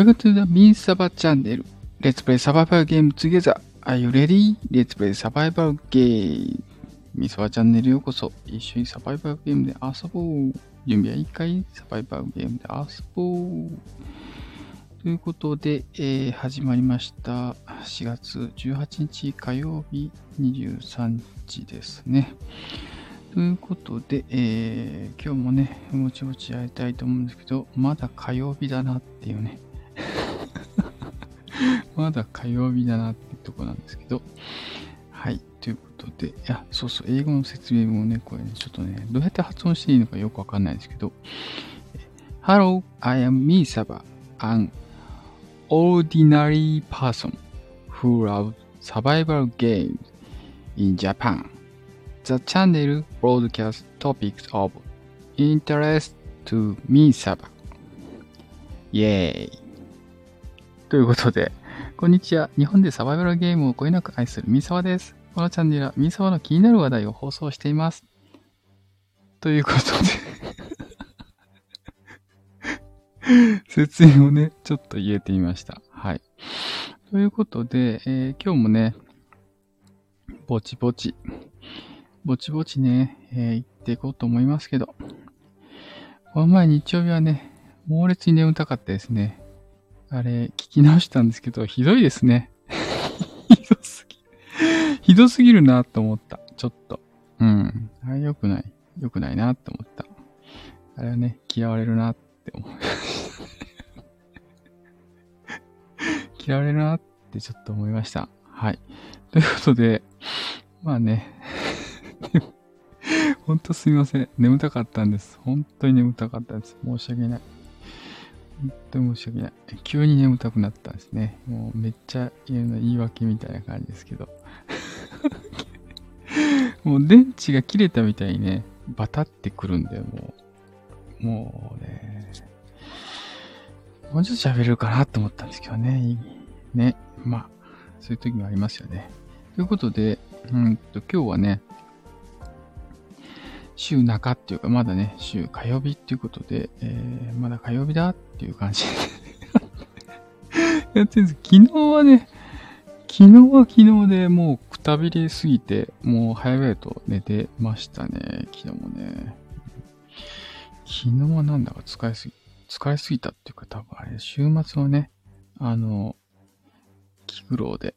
Welcome to the Min Saba channel. Let's play survival game together. Are you ready? Let's play survival game. ミサバチャンネルようこそ。一緒にサバイバルゲームで遊ぼう。準備はいいかいサバイバルゲームで遊ぼう。ということで、えー始まりました。4月18日火曜日23時ですね。ということで、えー今日もね、もちもちやりたいと思うんですけど、まだ火曜日だなっていうね。まだ火曜日だなってとこなんですけど。はい。ということで、いや、そうそう、英語の説明もね、これね、ちょっとね、どうやって発音していいのかよくわかんないですけど、Hello, I am Misaba, an ordinary person who loves survival games in Japan. The channel broadcasts topics of interest to Misaba. イェーイ。ということで、こんにちは。日本でサバイバルゲームをこよなく愛するミサワです。このチャンネルはミサワの気になる話題を放送しています。ということで、説明をね、ちょっと言えてみました。はい。ということで、えー今日もね、ぼちぼち、ぼちぼちね、えー行っていこうと思いますけど、この前日曜日はね、猛烈に眠たかったですね。あれ、聞き直したんですけど、ひどいですね。ひどすぎ。ひどすぎるなと思った。ちょっと。うん。あれ良くない。良くないなと思った。あれはね、嫌われるなって思う。嫌われるなってちょっと思いました。はい。ということで、まあね。ほんとすみません。眠たかったんです。本当に眠たかったです。申し訳ない。本当に申し訳ない。急に眠たくなったんですね。もうめっちゃ言うの言い訳みたいな感じですけど。もう電池が切れたみたいにね、バタってくるんだよ、もう。もうね。もうちょっと喋れるかなと思ったんですけどね。ね。まあ、そういう時もありますよね。ということで、うんと、今日はね、週中っていうか、まだね、週火曜日っていうことで、えー、まだ火曜日だっていう感じ でやってるんです。昨日はね、昨日は昨日でもうくたびれすぎて、もう早々と寝てましたね。昨日もね。昨日はなんだか使いすぎ、使いすぎたっていうか多分あれ、週末はね、あの、気苦労で。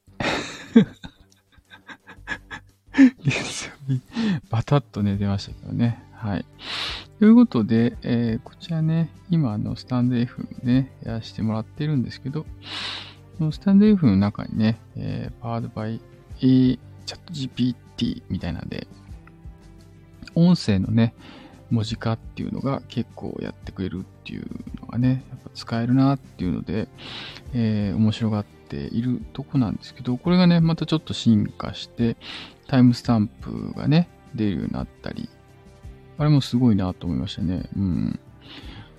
月曜日、バタッと寝てましたけどね。はい。ということで、えーこちらね、今あの、スタンド F でね、やらせてもらってるんですけど、のスタンド F の中にね、えー、Powered by A ChatGPT みたいなんで、音声のね、文字化っていうのが結構やってくれるっていうのがね、やっぱ使えるなっていうので、えー面白がってているとこなんですけど、これがね、またちょっと進化して、タイムスタンプがね、出るようになったり、あれもすごいなと思いましたね。うん。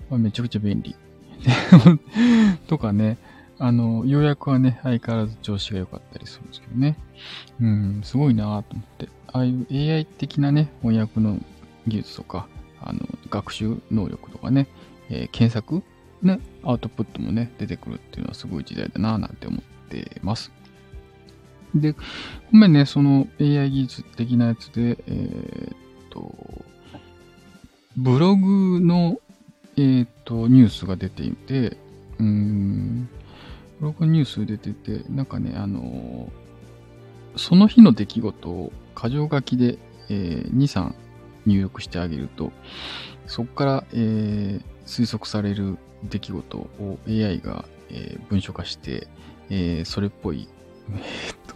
まめちゃくちゃ便利。とかね、あの、要約はね、相変わらず調子が良かったりするんですけどね。うん、すごいなと思って。ああいう AI 的なね、翻訳の技術とか、あの、学習能力とかね、えー検索ね、アウトプットもね、出てくるっていうのはすごい時代だななんて思ってます。で、ごめんね、その AI 技術的なやつで、えーっと、ブログの、えーっと、ニュースが出ていて、うん、ブログニュース出てて、なんかね、あのその日の出来事を箇条書きで、えー2、3入力してあげると、そこから、えー推測される出来事を AI が、えー文章化して、えーそれっぽい、えーっと、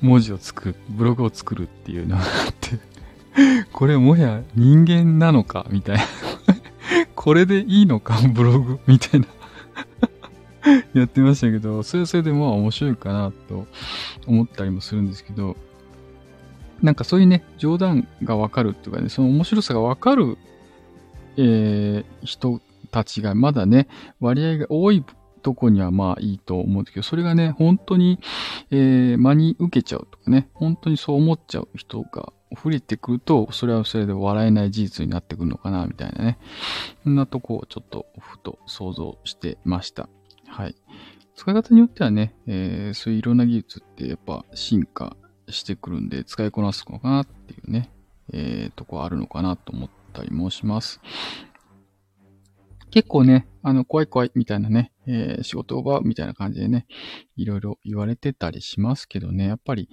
文字を作る、ブログを作るっていうのがあって、これもや人間なのかみたいな。これでいいのかブログみたいな。やってましたけど、それそれでまあ面白いかなと思ったりもするんですけど、なんかそういうね、冗談がわかるっていうかね、その面白さがわかる、えー人たちがまだね、割合が多いとこにはまあいいと思うんですけど、それがね、本当に、えー真に受けちゃうとかね、本当にそう思っちゃう人が増えてくると、それはそれで笑えない事実になってくるのかな、みたいなね。そんなとこをちょっとふと想像してました。はい。使い方によってはね、えー、そういういろんな技術ってやっぱ進化してくるんで、使いこなすのかなっていうね、えー、とこあるのかなと思ってたりもします。結構ね、あの、怖い怖いみたいなね、えー、仕事を奪うみたいな感じでね、いろいろ言われてたりしますけどね、やっぱり、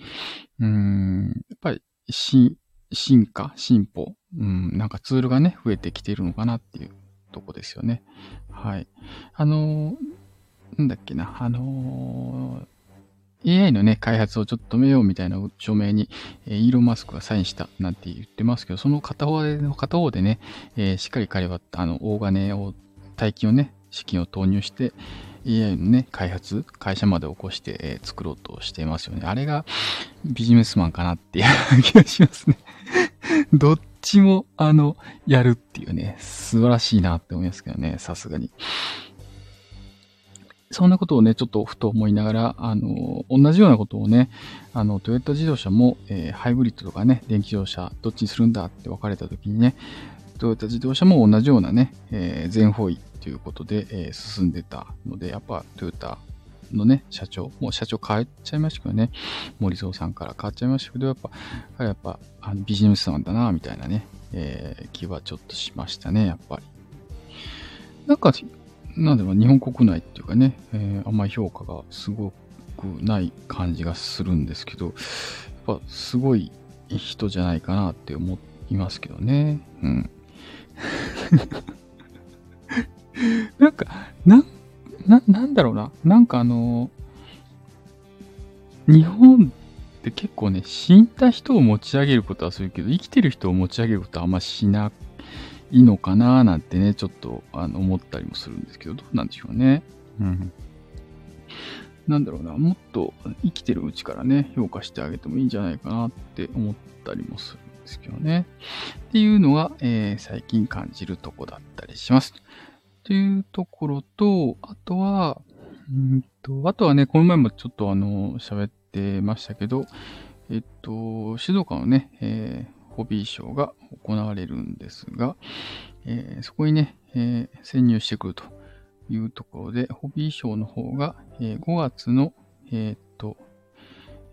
うーん、やっぱり、進、進化、進歩、うん、なんかツールがね、増えてきているのかなっていうとこですよね。はい。あのなんだっけな、あのー、AI のね、開発をちょっと止めようみたいな署名に、えー、イーロン・マスクがサインしたなんて言ってますけど、その片方で、片方でね、えー、しっかり彼は、あの、大金を、大金をね、資金を投入して、AI のね、開発、会社まで起こして、えー、作ろうとしてますよね。あれがビジネスマンかなっていう気がしますね。どっちも、あの、やるっていうね、素晴らしいなって思いますけどね、さすがに。そんなことをね、ちょっとふと思いながら、あの、同じようなことをね、あの、トヨタ自動車も、えー、ハイブリッドとかね、電気自動車、どっちにするんだって分かれた時にね、トヨタ自動車も同じようなね、えー、全方位ということで、えー、進んでたので、やっぱトヨタのね、社長、もう社長変えちゃいましたけどね、森蔵さんから変わっちゃいましたけど、やっぱ、やっぱ、あのビジネスマンだな、みたいなね、えー、気はちょっとしましたね、やっぱり。なんか、なんでも日本国内っていうかね、えー、あんまり評価がすごくない感じがするんですけど、やっぱすごい人じゃないかなって思いますけどね。うん。なんか、な、な、なんだろうな。なんかあの、日本って結構ね、死んだ人を持ち上げることはするけど、生きてる人を持ち上げることはあんましなくいいのかななんてね、ちょっとあの思ったりもするんですけど、どうなんでしょうね。うん。なんだろうな、もっと生きてるうちからね、評価してあげてもいいんじゃないかなって思ったりもするんですけどね。っていうのが、えー、最近感じるとこだったりします。というところと、あとは、うんと、あとはね、この前もちょっとあの、喋ってましたけど、えっと、静岡のね、えーホビーショーが行われるんですが、えー、そこにね、えー、潜入してくるというところで、ホビーショーの方が、えー、5月の、えー、っと、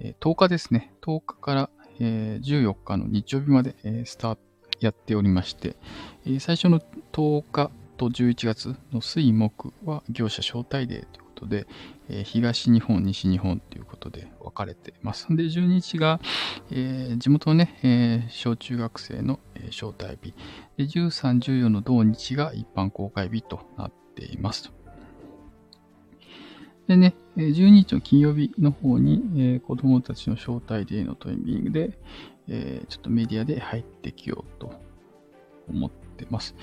え10日ですね。10日から、え14日の日曜日まで、えスタートやっておりまして、え最初の10日と11月の水木は業者招待デーということで、え東日本、西日本ということで分かれてます。で、12日が、えー、地元のね、えー、小中学生の、え、招待日。で、13、14の同日が一般公開日となっています。でね、12日の金曜日の方に、えー、子供たちの招待デーのトイミングで、えー、ちょっとメディアで入ってきようと思ってます。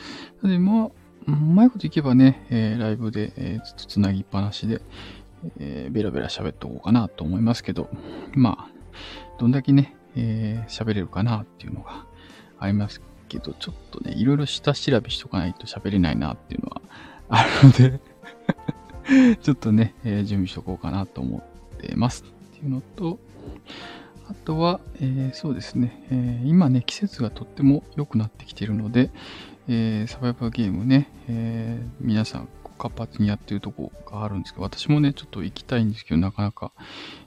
で、まあ、うまいこといけばね、えー、ライブで、えー、ずっと繋ぎっぱなしで、えー、ベラベラ喋っておこうかなと思いますけど、まあ、どんだけね、えー、喋れるかなっていうのがありますけど、ちょっとね、いろいろ下調べしとかないと喋れないなっていうのはあるので ちょっとね、えー、準備しとこうかなと思ってますっていうのと、あとは、えー、そうですね、えー、今ね、季節がとっても良くなってきているので、え、サバイバーゲームね、え、皆さん活発にやってるとこがあるんですけど、私もね、ちょっと行きたいんですけど、なかなか、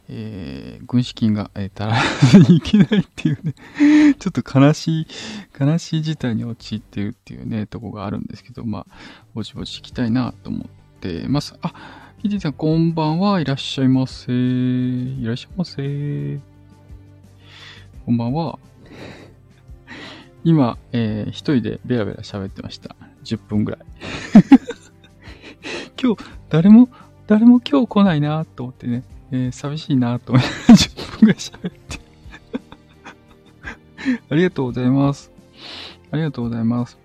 えー、軍資金が、えー、足らずに行けないっていうね ちょっと悲しい、悲しい事態に陥ってるっていうね、とこがあるんですけど、まあ、ぼちぼち行きたいなと思ってます。あ、ヒデさんこんばんはいらっしゃいませ。いらっしゃいませ。こんばんは。今、えー、一人でベラベラ喋ってました。10分ぐらい。今日、誰も、誰も今日来ないなと思ってね、えー、寂しいなと思って。10分ぐらい喋って。ありがとうございます。ありがとうございます。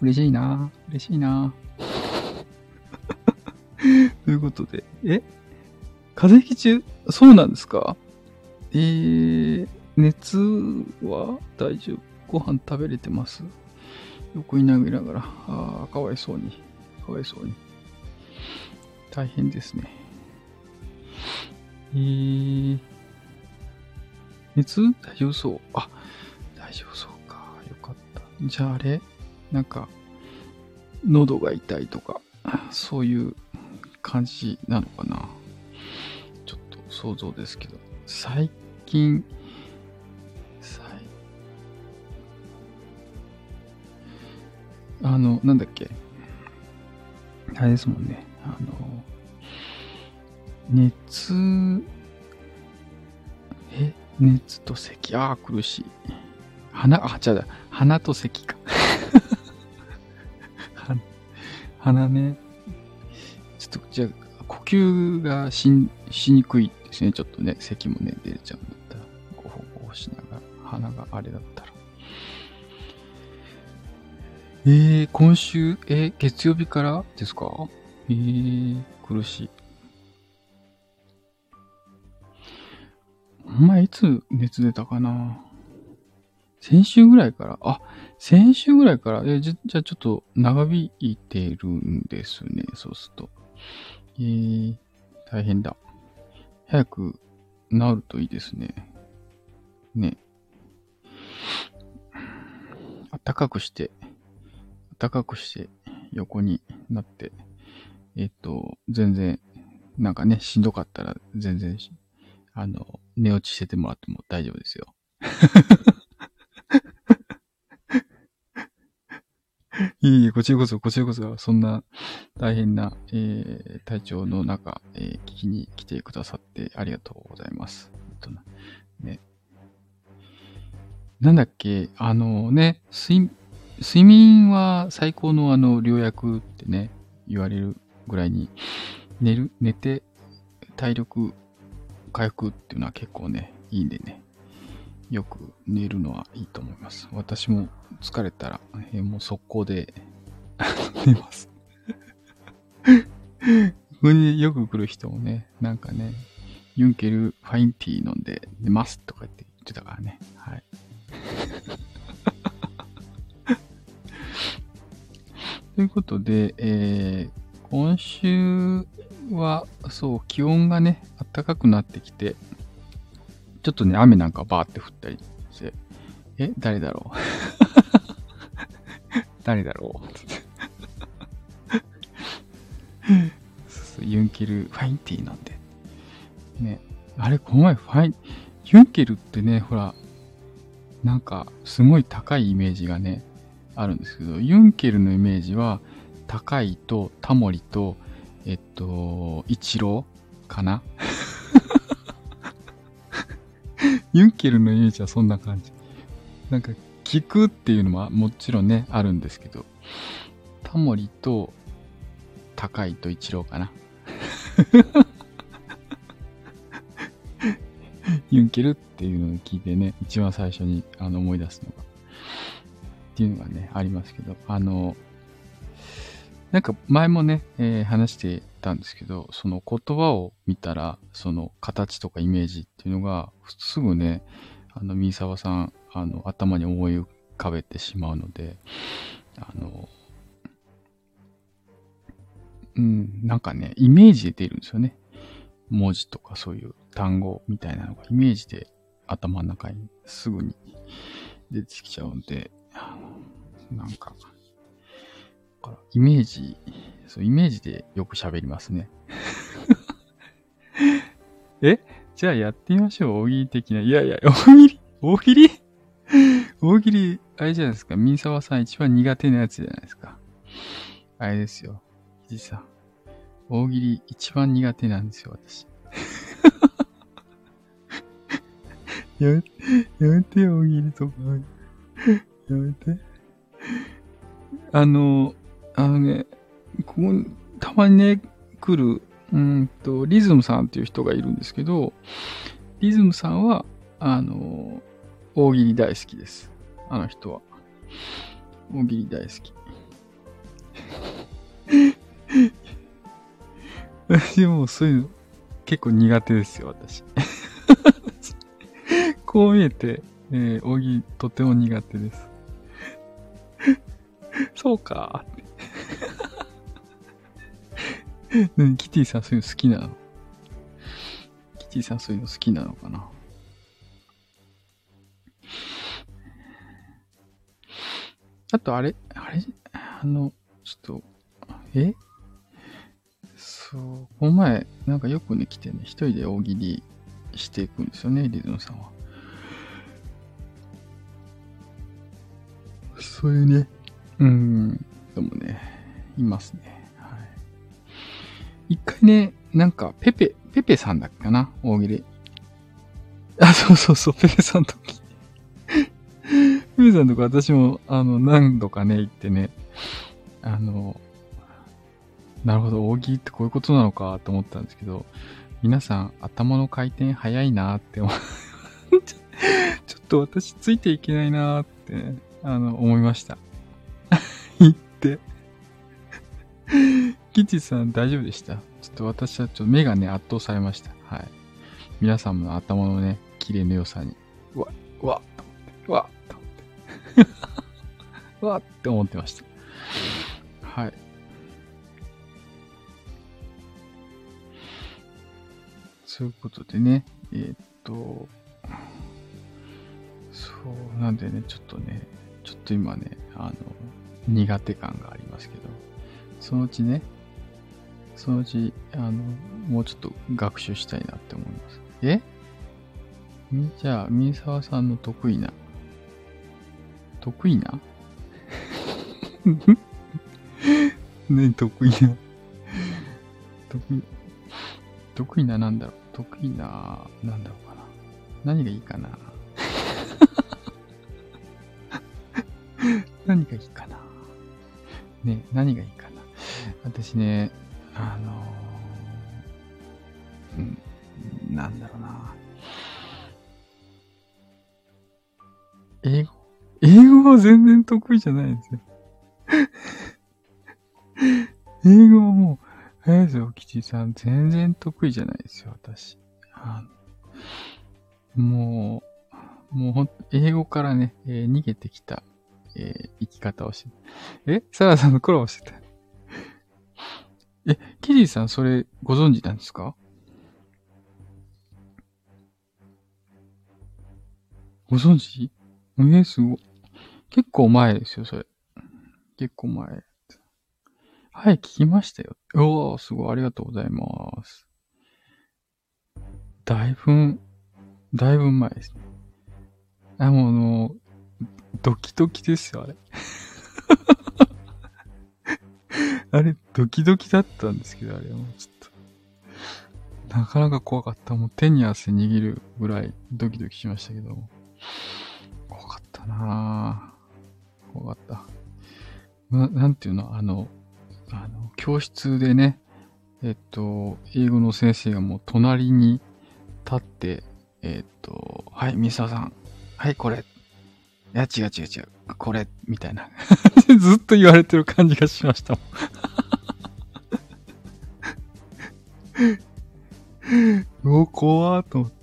嬉しいな。嬉しいな。ということで、え？風邪ひき中？そうなんですか？えー、熱は大丈夫？ご飯食べれてます？横に投げながら、ああ、かわいそうに。かわいそうに。大変ですね。えー、熱？大丈夫そうあ、大丈夫そうか。よかった。じゃああれ？なんか、喉が痛いとか、そういう感じなのかな。ちょっと想像ですけど。最近、最あの、なんだっけ？あれですもんね。あの、熱、え？熱と咳？ああ、苦しい。鼻、あ、違うだ。鼻と咳か。鼻ね。ちょっと、じゃあ、呼吸がししにくいですね。ちょっとね、咳もね、出ちゃうんだったら、ごほごほしながら、鼻があれだったら。えー、今週、えー、月曜日からですか？えー、苦しい。お前いつ熱出たかな？先週ぐらいから、あ、先週ぐらいから、えじゃ、じゃちょっと長引いてるんですね、そうすると。えー、大変だ。早く治るといいですね。ね。暖かくして、暖かくして横になって、えっと、全然、なんかね、しんどかったら全然、あの、寝落ちしててもらっても大丈夫ですよ。いいこちらこそ、こちらこそ、そんな大変な、えー、体調の中、えー、聞きに来てくださってありがとうございます。えっとね、なんだっけ、あのね、睡、睡眠は最高のあの、良薬ってね、言われるぐらいに、寝る、寝て体力回復っていうのは結構ね、いいんでね、よく寝るのはいいと思います。私も疲れたら、えー、もう速攻で 寝ます。ここによく来る人もね、なんかね、ユンケルファインティー飲んで寝ますとか言って言ってたからね。はい。ということで、えー、今週は、そう、気温がね、暖かくなってきて、ちょっとね、雨なんかバーって降ったりして、え、誰だろう？誰だろう？ユンケルファインティーなんで。ね、あれ、この前ファイン、ユンケルってね、ほら、なんか、すごい高いイメージがね、あるんですけど、ユンケルのイメージは、高いとタモリと、えっと、イチローかな？ユンケルのイメージはそんな感じ。なんか、聞くっていうのはもちろんね、あるんですけど、タモリと高いと一郎かな？ユンケルっていうのを聞いてね、一番最初にあの思い出すのが、っていうのがね、ありますけど、あの、なんか前もね、えー、話してたんですけど、その言葉を見たら、その形とかイメージっていうのが、すぐね、あの、三沢さん、あの、頭に思い浮かべてしまうので、あの、うん、なんかね、イメージで出るんですよね。文字とかそういう単語みたいなのがイメージで頭の中にすぐに出てきちゃうんで、なんか、からイメージそう、イメージでよく喋りますね。え？じゃあやってみましょう。大喜利的な。いやいや、大喜利？大喜利？大喜利、あれじゃないですか。ミンサワさん一番苦手なやつじゃないですか。あれですよ。ひじさん。大喜利一番苦手なんですよ、私。やめ、やめてよ、大喜利とか。やめて。あの、あのね、ここにたまにね、来る、うんと、リズムさんっていう人がいるんですけど、リズムさんは、あの、大喜利大好きです。あの人は。大喜利大好き。私もそういうの結構苦手ですよ、私。こう見えて、えー、大喜利とても苦手です。そうか。ね、キティさんそういうの好きなの？キティさんそういうの好きなのかな？あとあれ、あれ、あの、ちょっと、え？そう、この前、なんかよくね、来てね、一人で大喜利していくんですよね、リズムさんは。そういうね、うん、でもね、いますね。はい。一回ね、なんか、ペペ、ペペさんだっけかな？大喜利。あ、そうそうそう、ペペさんとき。ペペさんとか私も、あの、何度かね、行ってね、あの、なるほど、大喜利ってこういうことなのかと思ったんですけど、皆さん頭の回転早いなって思 ちょっと私ついていけないなって、あの、思いました。キチ さん大丈夫でした？ちょっと私はちょっと目がね、圧倒されました。はい。皆さんの頭のね、綺麗の良さに、うわ、うわ、うわ、と思って、うわって思ってました。はい。そういうことでね、えー、っと、そうなんでね、ちょっとね、ちょっと今ね、あの、苦手感がありますけど、そのうちね、そのうち、あの、もうちょっと学習したいなって思います。え？じゃあ、三沢さんの得意な、得意な？ね、得意な？得意、得意ななんだろう？得意な、なんだろうかな？何がいいかな？何がいいかな？ね、何がいいかな。私ね、あのー、うん、なんだろうな。英語？英語は全然得意じゃないんですよ。英語はもう、早瀬吉さん、全然得意じゃないですよ、私。あもう、もうほん、英語からね、えー、逃げてきた、えー、生き方をして。え？サラさんのコラボしてた。え、キリーさん、それご存知なんですか？ご存知？えー、すご。結構前ですよ、それ。結構前。はい、聞きましたよ。おー、すごい、ありがとうございます。だいぶ、だいぶ前ですね。あ、もうあの、ドキドキですよ、あれ。あれ、ドキドキだったんですけど、あれはもうちょっと。なかなか怖かった。もう手に汗握るぐらいドキドキしましたけど。怖かったなぁ。怖かった。な、なんていうの？あの、あの、教室でね、えっと、英語の先生がもう隣に立って、えっと、はい、ミサさん。はい、これ。いや、違う違う違う。これ、みたいな。ずっと言われてる感じがしましたもん。お、怖ーと思って。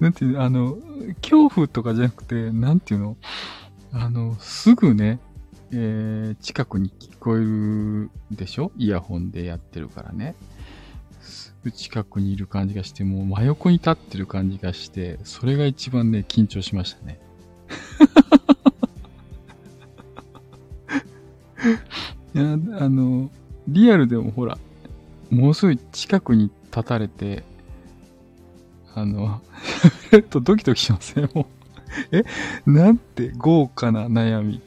なんていうの、あの、恐怖とかじゃなくて、なんていうの？あの、すぐね、えー、近くに聞こえるでしょ？イヤホンでやってるからね。近くにいる感じがして、もう真横に立ってる感じがして、それが一番ね、緊張しましたね。いや、あの、リアルでもほら、もうすぐ近くに立たれて、あの、えっとドキドキしません、もう。え？なんて豪華な悩み。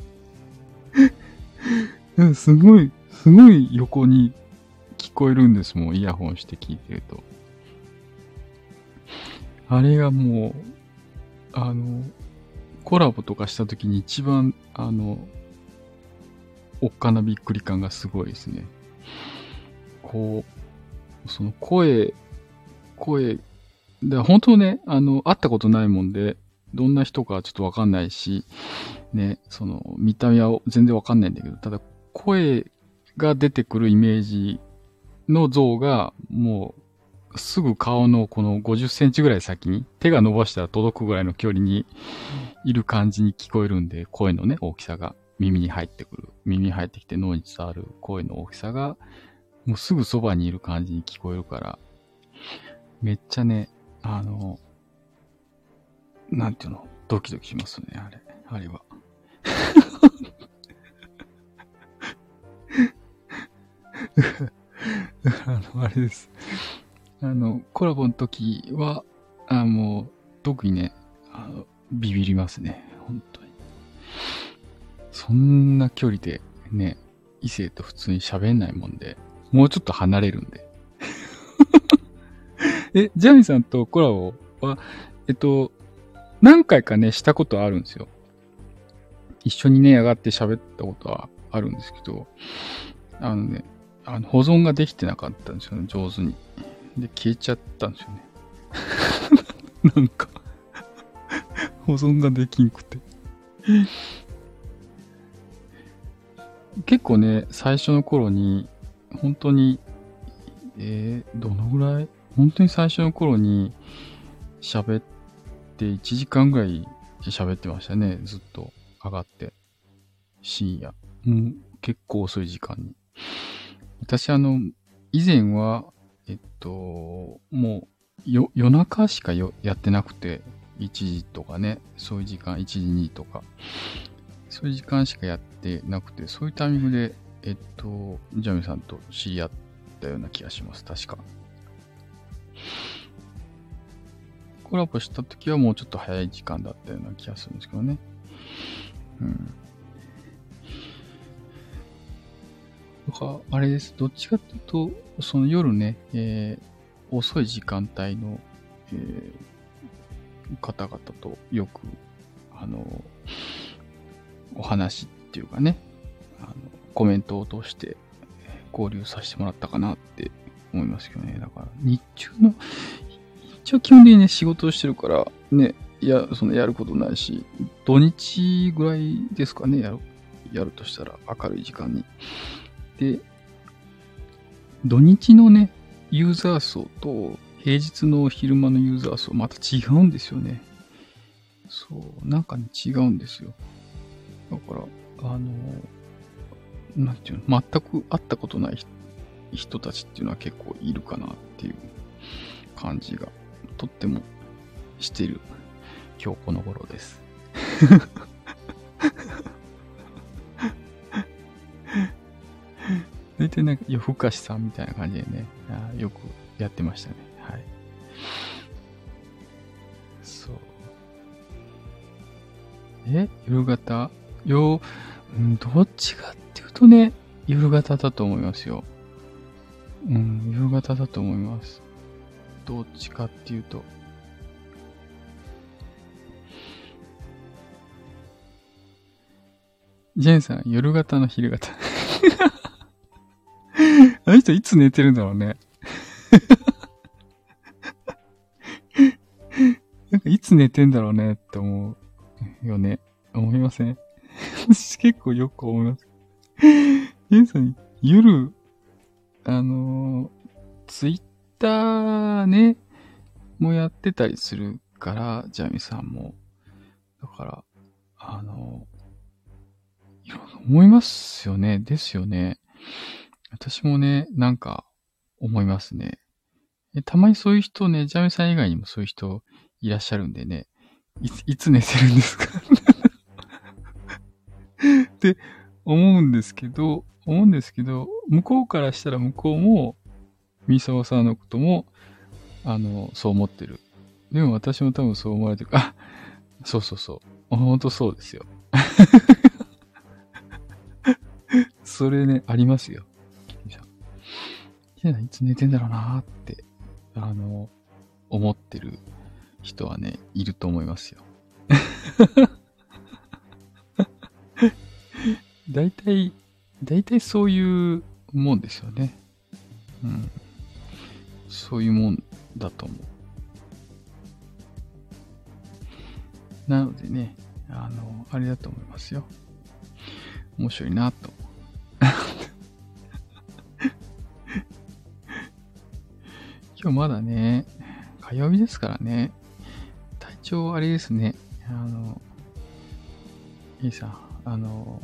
すごい、すごい横に聞こえるんですもん、イヤホンして聞いてると。あれがもう、あの、コラボとかした時に一番、あの、おっかなびっくり感がすごいですね。こう、その声、声、で本当ね、あの、会ったことないもんで、どんな人かちょっとわかんないし、ね、その、見た目は全然わかんないんだけど、ただ声が出てくるイメージの像が、もう、すぐ顔のこの50センチぐらい先に、手が伸ばしたら届くぐらいの距離にいる感じに聞こえるんで、声のね、大きさが耳に入ってくる。耳に入ってきて脳に伝わる声の大きさが、もうすぐそばにいる感じに聞こえるから、めっちゃね、あの、なんていうの、ドキドキしますね、あれ、あれは。あの、あれです。あの、コラボの時は、あもう、特にね、あの、ビビりますね。本当に。そんな距離でね、異性と普通に喋んないもんで、もうちょっと離れるんで。え、ジャミさんとコラボは、えっと、何回かね、したことあるんですよ。一緒にね、上がって喋ったことはあるんですけど、あのね、あの保存ができてなかったんですよね、上手に。で、消えちゃったんですよね。なんか保存ができんくて結構ね、最初の頃に、本当に、えー、どのぐらい？本当に最初の頃に喋って1時間ぐらい喋ってましたね。ずっと上がって。深夜。もう結構遅い時間に。私あの、以前は、えっと、もうよ夜中しかよやってなくて、1時とかね、そういう時間、1時、2とか、そういう時間しかやってなくて、そういうタイミングで、えっと、ジャミさんと知り合ったような気がします、確か。コラボした時はもうちょっと早い時間だったような気がするんですけどね。うん。か、あれです。どっちかっていうと、その夜ね、えー、遅い時間帯の、えー、方々とよく、あの、お話っていうかね、あのコメントを通して交流させてもらったかなって思いますけどね。だから、日中の、一応基本的にね、仕事をしてるから、ね、いや、そのやることないし、土日ぐらいですかね、やる、やるとしたら明るい時間に。で、土日のね、ユーザー層と平日の昼間のユーザー層また違うんですよね。そう、なんかね、違うんですよ。だから、あの、なんていうの、全く会ったことない人たちっていうのは結構いるかなっていう感じが、とってもしてる今日この頃です。大体なんか夜更かしさんみたいな感じでね、よくやってましたね。はい。そう。え？夜型よ、うん、どっちかっていうとね、夜型だと思いますよ。うん、夕方だと思います。どっちかっていうと。ジェンさん、夜型の昼型。あの人いつ寝てるんだろうね。なんかいつ寝てんだろうねって思うよね。思いません？私結構よく思います。ジェンさん、夜あの、ツイッターね、もやってたりするから、ジャミさんも。だから、あの、いろいろ思いますよね。ですよね。私もね、なんか思いますね。たまにそういう人ね、ジャミさん以外にもそういう人いらっしゃるんでね、いつ、いつ寝てるんですか？って思うんですけど、思うんですけど、向こうからしたら向こうも、三沢さんのことも、あの、そう思ってる。でも私も多分そう思われてる。あ、そうそうそう。ほんとそうですよ。それね、ありますよ。いつ寝てんだろうなって、あの、思ってる人はね、いると思いますよ。大体、大体そういうもんですよね。うん。そういうもんだと思う。なのでね、あの、あれだと思いますよ。面白いなと。今日まだね、火曜日ですからね、体調あれですね、あの、いいさあの、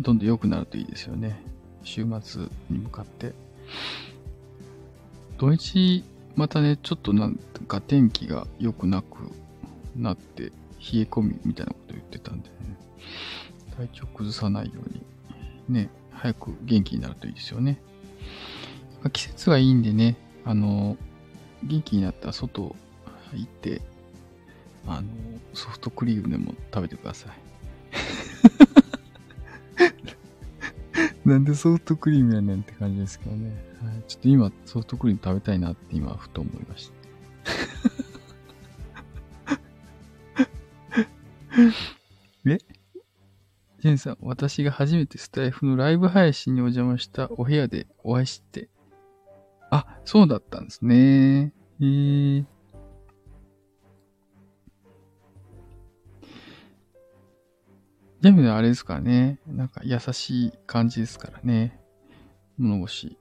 どんどん良くなるといいですよね。週末に向かって。土日、またね、ちょっとなんか天気が良くなくなって、冷え込みみたいなこと言ってたんでね、体調崩さないように、ね、早く元気になるといいですよね。季節がいいんでね、あの、元気になったら外行って、あの、ソフトクリームでも食べてください。なんでソフトクリームやねんって感じですけどね。はい、ちょっと今ソフトクリーム食べたいなって今ふと思いました。え？ジェンさん、私が初めてスタイフのライブ配信にお邪魔したお部屋でお会いして。あ、そうだったんですね。えー、全部あれですからね。なんか優しい感じですからね。物腰。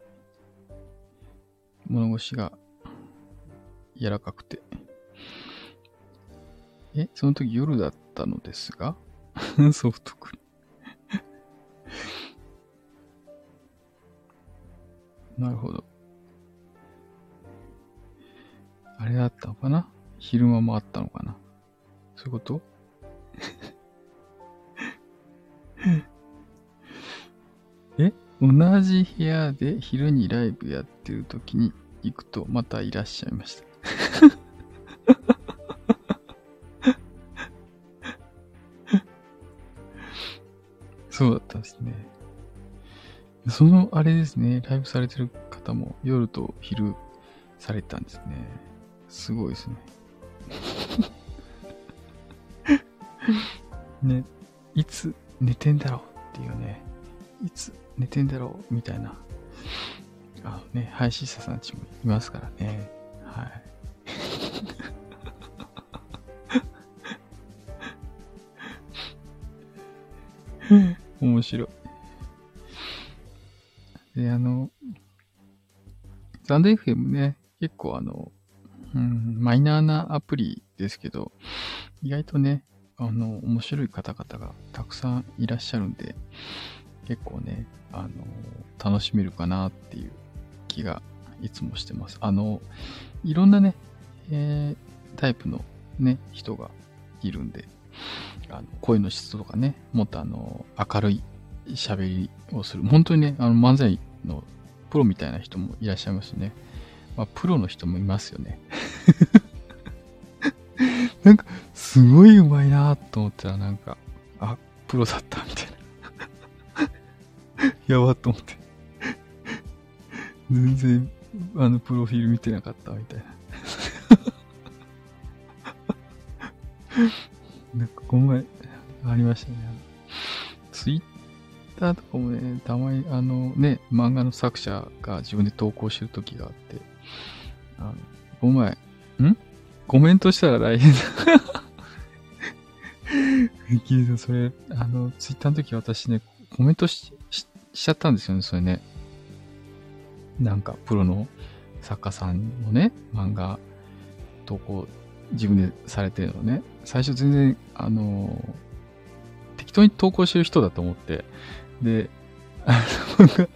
物腰が柔らかくて。え、その時夜だったのですが？ソフトクリーム なるほど。あれだったのかな？昼間もあったのかな？そういうこと？え？同じ部屋で昼にライブやってる時に行くとまたいらっしゃいました？そうだったんですね。そのあれですね、ライブされてる方も夜と昼されたんですね。すごいですね。ね、いつ寝てんだろうっていうね、いつ寝てんだろうみたいな、あのね、配信者さんちもいますからね。はい。面白い。で、あの、ザンド FM ね、結構あの、うん、マイナーなアプリですけど、意外とね、あの、面白い方々がたくさんいらっしゃるんで、結構ね、あの、楽しめるかなっていう気がいつもしてます。あの、いろんなね、えー、タイプのね、人がいるんで、あの声の質とかね、もっとあの、明るい喋りをする。本当にね、あの、漫才のプロみたいな人もいらっしゃいますね。まあ、プロの人もいますよね。なんか、すごい上手いなと思ったら、なんか、あ、プロだったみたいな。やばと思って。全然、あの、プロフィール見てなかったみたいな。なんか、この前、ありましたね。ツイッターとかもね、たまに、あのね、漫画の作者が自分で投稿してる時があって、あの、この前、ん？コメントしたら大変だ。キリさん、それ、あの、ツイッターの時私ね、コメントしししちゃったんですよね、それね。なんか、プロの作家さんのね、漫画投稿、自分でされてるのね。最初全然、あの、適当に投稿してる人だと思って、で、あの、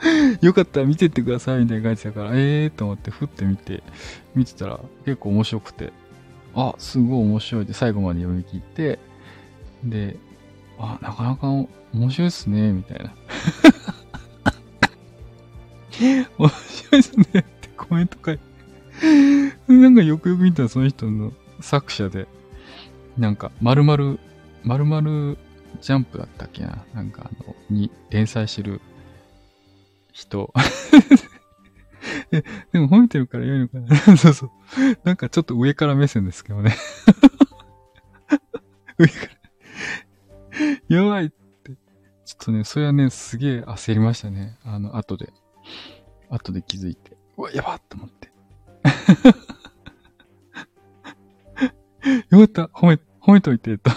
よかったら見てってくださいみたいな感じだから、ええーと思ってふって見て、見てたら結構面白くて、あ、すごい面白いで最後まで読み切って、で、あ、なかなか面白いっすね、みたいな。面白いっすねってコメント書いて。なんかよくよく見たらその人の作者で、なんか、まるまる、まるまるジャンプだったっけななんかあの、に連載してる人。え でも褒めてるから良いのかな そうそう。なんかちょっと上から目線ですけどね。上から。やばいって。ちょっとね、それはね、すげえ焦りましたね。あの、後で。後で気づいて。うわ、やばっと思って。よかった、褒め、褒めといて、と。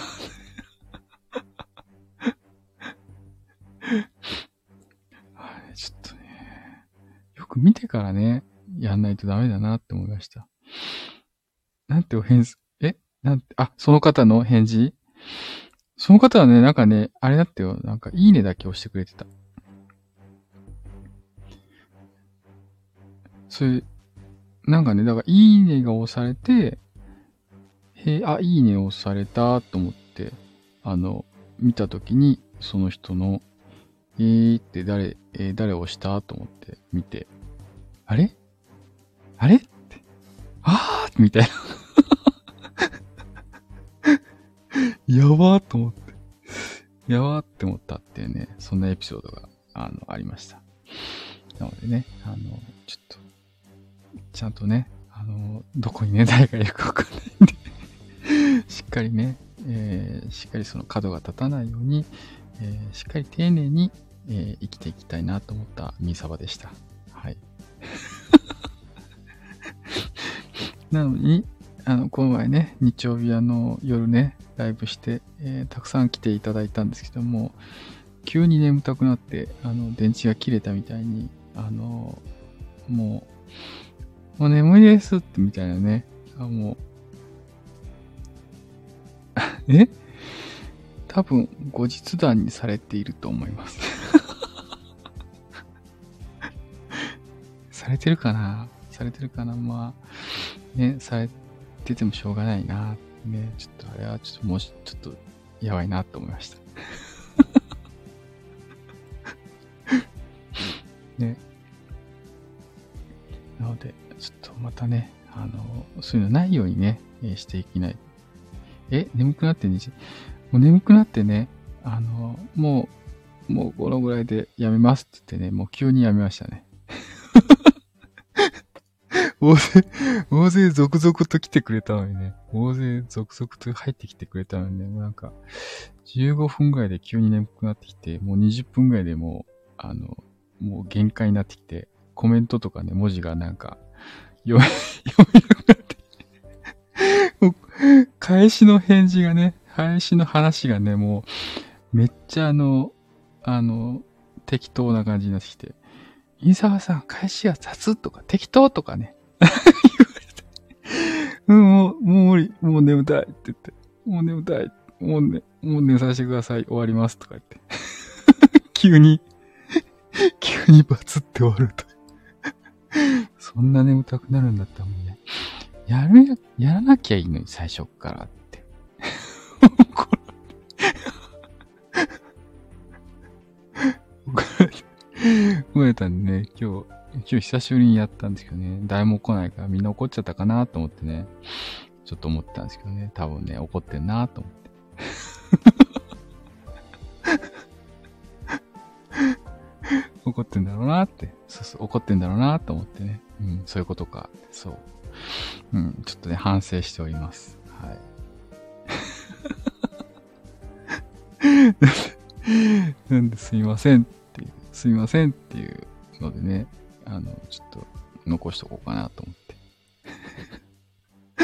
見てからね、やんないとダメだなって思いました。なんてお返事、え？なんて、あ、その方の返事？その方はね、なんかね、あれだってよ、なんかいいねだけ押してくれてた。それ、なんかね、だからいいねが押されて、へあ、いいね押されたと思って、あの、見たときに、その人のえーって誰、えー誰押したと思って見て、あれ？あれ？って、あーみたいな。やばーと思って。やばーって思ったっていうね、そんなエピソードが、あの、ありました。なのでね、あの、ちょっと、ちゃんとね、あの、どこにね、誰がいるかわかんないんで、しっかりね、えーしっかりその角が立たないように、えーしっかり丁寧に、えー生きていきたいなと思ったミサバでした。なのに、あの、この前ね、日曜日あの、夜ね、ライブして、えーたくさん来ていただいたんですけども、急に眠たくなって、あの、電池が切れたみたいに、あの、もう、もう眠いですってみたいなね、あもう、え？多分、後日談にされていると思います。されてるかな？されてるかな？まあ、ね、されててもしょうがないな。ね、ちょっとあれはちょっともう、ちょっとやばいなと思いました。ね。なので、ちょっとまたね、あの、そういうのないようにね、えしていきない。え、眠くなってんねもう眠くなってね、あの、もう、もうこのぐらいでやめますって言ってね、もう急にやめましたね。大勢、大勢続々と来てくれたのにね、大勢続々と入ってきてくれたのにね、もうなんか、15分ぐらいで急に眠くなってきて、もう20分ぐらいでもう、あの、もう限界になってきて、コメントとかね、文字がなんか、読め、読めなくなってきて、返しの返事がね、返しの話がね、もう、めっちゃあの、あの、適当な感じになってきて、伊沢さん、返しが雑とか適当とかね、うん、もう、もう無理、もう眠たいって言って、もう眠たい、もうね、もう寝させてください、終わりますとか言って、急に、急にバツって終わると。そんな眠たくなるんだったらもうね、やるや、やらなきゃいいのに最初からって。怒られて。怒られたんでね、今日、今日久しぶりにやったんですけどね、誰も来ないからみんな怒っちゃったかなと思ってね、ちょっと思ったんですけどね、多分ね、怒ってんなと思って。怒ってんだろうなって、そうそう、怒ってんだろうなと思ってね、うん、そういうことか、そう。うん、ちょっとね、反省しております。はい。なんで すいませんっていう、すいませんっていうのでね、あの、ちょっと残しとこうかなと思って。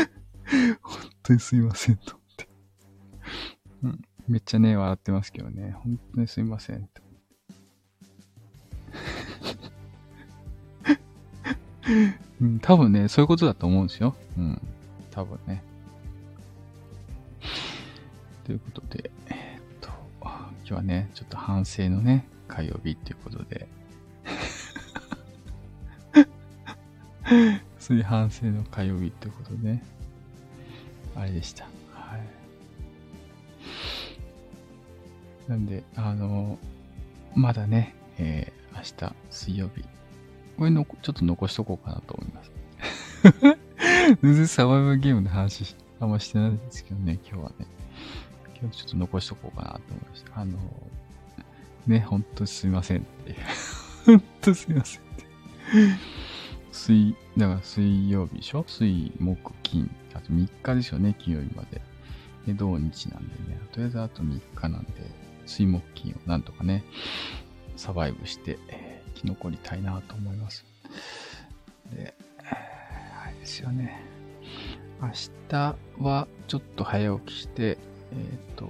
本当にすいませんと思って。うん、めっちゃね、笑ってますけどね、本当にすいませんと。うん、多分ね、そういうことだと思うんですよ。うん。多分ね。ということで、えーっと、今日はね、ちょっと反省のね、火曜日っていうことで、そういう反省の火曜日っていうことでね、あれでした。はい。なんで、あの、まだね、えー明日水曜日、これのちょっと残しとこうかなと思います。全然サバイバルゲームの話あんましてないんですけどね、今日はね。今日ちょっと残しとこうかなと思いました。あの、ね、ほんとすいませんっていう。ほんとすいませんって。水、だから水曜日でしょ？水、木、金。あと3日ですよね、金曜日まで。で、土日なんでね。とりあえずあと3日なんで、水木金をなんとかね、サバイブして、えー生き残りたいなと思います。で、あれですよね。明日はちょっと早起きして、えっ、と、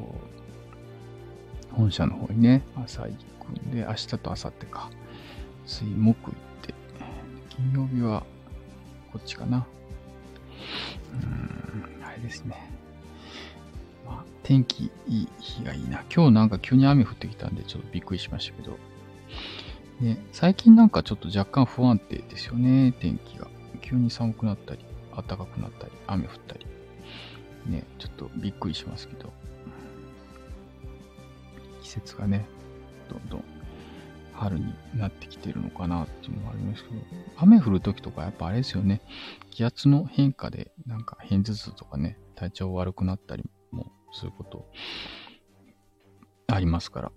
本社の方にね、朝行くんで、明日と明後日か、水木、金曜日はこっちかな。うん、あれですね。まあ、天気いい日がいいな。今日なんか急に雨降ってきたんで、ちょっとびっくりしましたけど、ね、最近なんかちょっと若干不安定ですよね、天気が。急に寒くなったり、暖かくなったり、雨降ったり。ね、ちょっとびっくりしますけど。季節がね、どんどん春になってきてるのかなっていうのもありますけど、雨降るときとかやっぱあれですよね、気圧の変化でなんか片頭痛とかね、体調悪くなったりもすることありますから、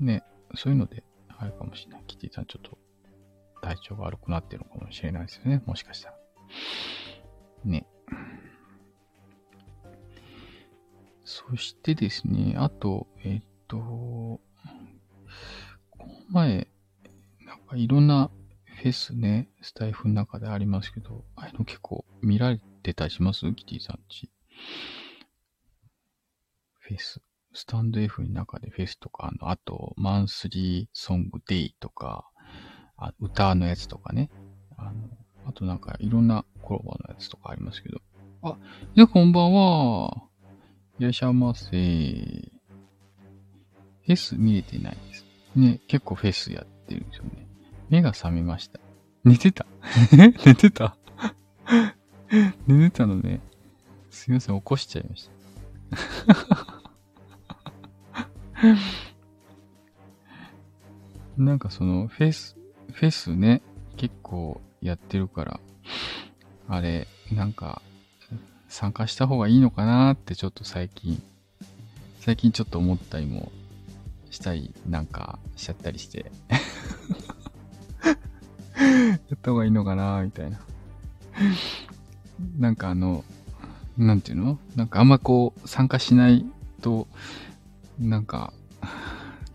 ね、そういうのであるかもしれない。キティさんちょっと体調が悪くなってるのかもしれないですよね、もしかしたら。ね。そしてですね、あと、えっと、前、なんかいろんなフェスね、スタイフの中でありますけど、ああいうの結構見られてたりします？キティさんち。フェス。スタンド F の中でフェスとか、あの、あと、マンスリーソングデイとか、あ歌のやつとかね。あの、あとなんかいろんなコラボのやつとかありますけど。あ、じゃあこんばんは。いらっしゃいませ。フェス見れてないです。ね、結構フェスやってるんですよね。目が覚めました。寝てた 寝てた？寝てたのね。すいません、起こしちゃいました。なんかそのフェス、フェスね、結構やってるから、あれ、なんか参加した方がいいのかなってちょっと最近、最近ちょっと思ったりもしたりなんかしちゃったりして やった方がいいのかなみたいな。なんかあの、なんていうの？なんかあんまこう参加しないと、なんか、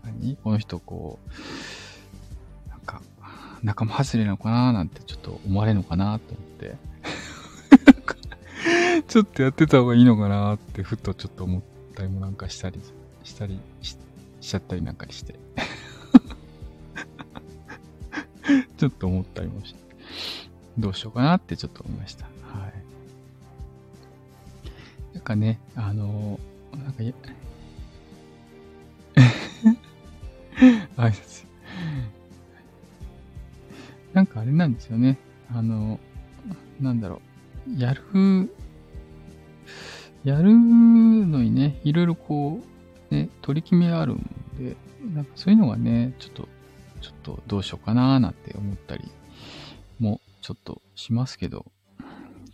何？この人こう、なんか、仲間外れなのかななんてちょっと思われるのかなと思って。ちょっとやってた方がいいのかなってふとちょっと思ったりもなんかしたり、したりしてしちゃったりなんかして。ちょっと思ったりもして。どうしようかなってちょっと思いました。はい。なんかね、あの、なんか 挨拶。なんかあれなんですよね。あの、なんだろう。やる、やるのにね、いろいろこう、ね、取り決めあるんで、なんかそういうのがね、ちょっと、ちょっとどうしようかなーなんて思ったりもちょっとしますけど、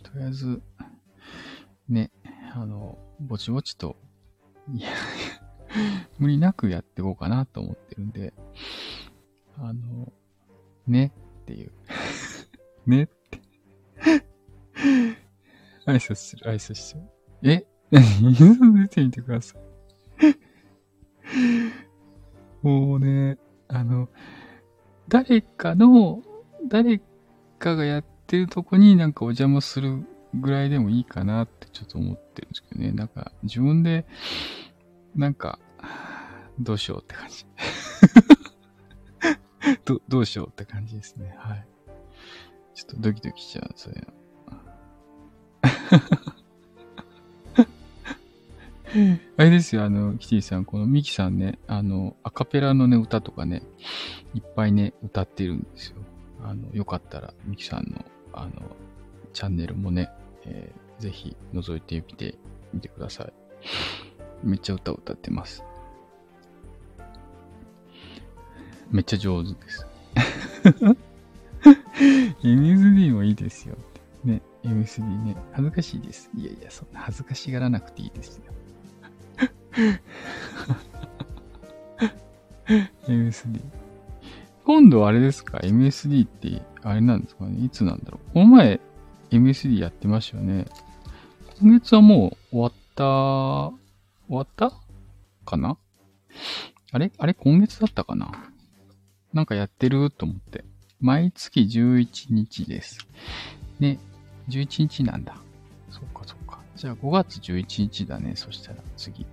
とりあえず、ね、あの、ぼちぼちと、いや、無理なくやっていこうかなと思ってるんで、あの、ねっていう。ねって。挨拶する、挨拶してる。え？何出てみてください。もうね、あの、誰かの、誰かがやってるとこになんかお邪魔するぐらいでもいいかなってちょっと思ってるんですけどね。なんか自分でなんか、どうしようって感じ。ど、どうしようって感じですね。はい。ちょっとドキドキしちゃう、そういうの。あれですよ、あの、キティさん、このミキさんね、あの、アカペラのね、歌とかね、いっぱいね、歌ってるんですよ。あの、よかったら、ミキさんの、あの、チャンネルもね、えー、ぜひ覗いてみてみてください。めっちゃ歌を歌ってます。めっちゃ上手です。MSD もいいですよ。ね、MSD ね、恥ずかしいです。いやいや、そんな恥ずかしがらなくていいですよ。MSD。今度あれですか ?MSD ってあれなんですかね？いつなんだろう？この前 MSD やってましたよね。今月はもう終わった終わったかな？あれ？あれ？今月だったかな？なんかやってると思って。毎月11日です。ね、11日なんだ。そっかそっか。じゃあ5月11日だね。そしたら次。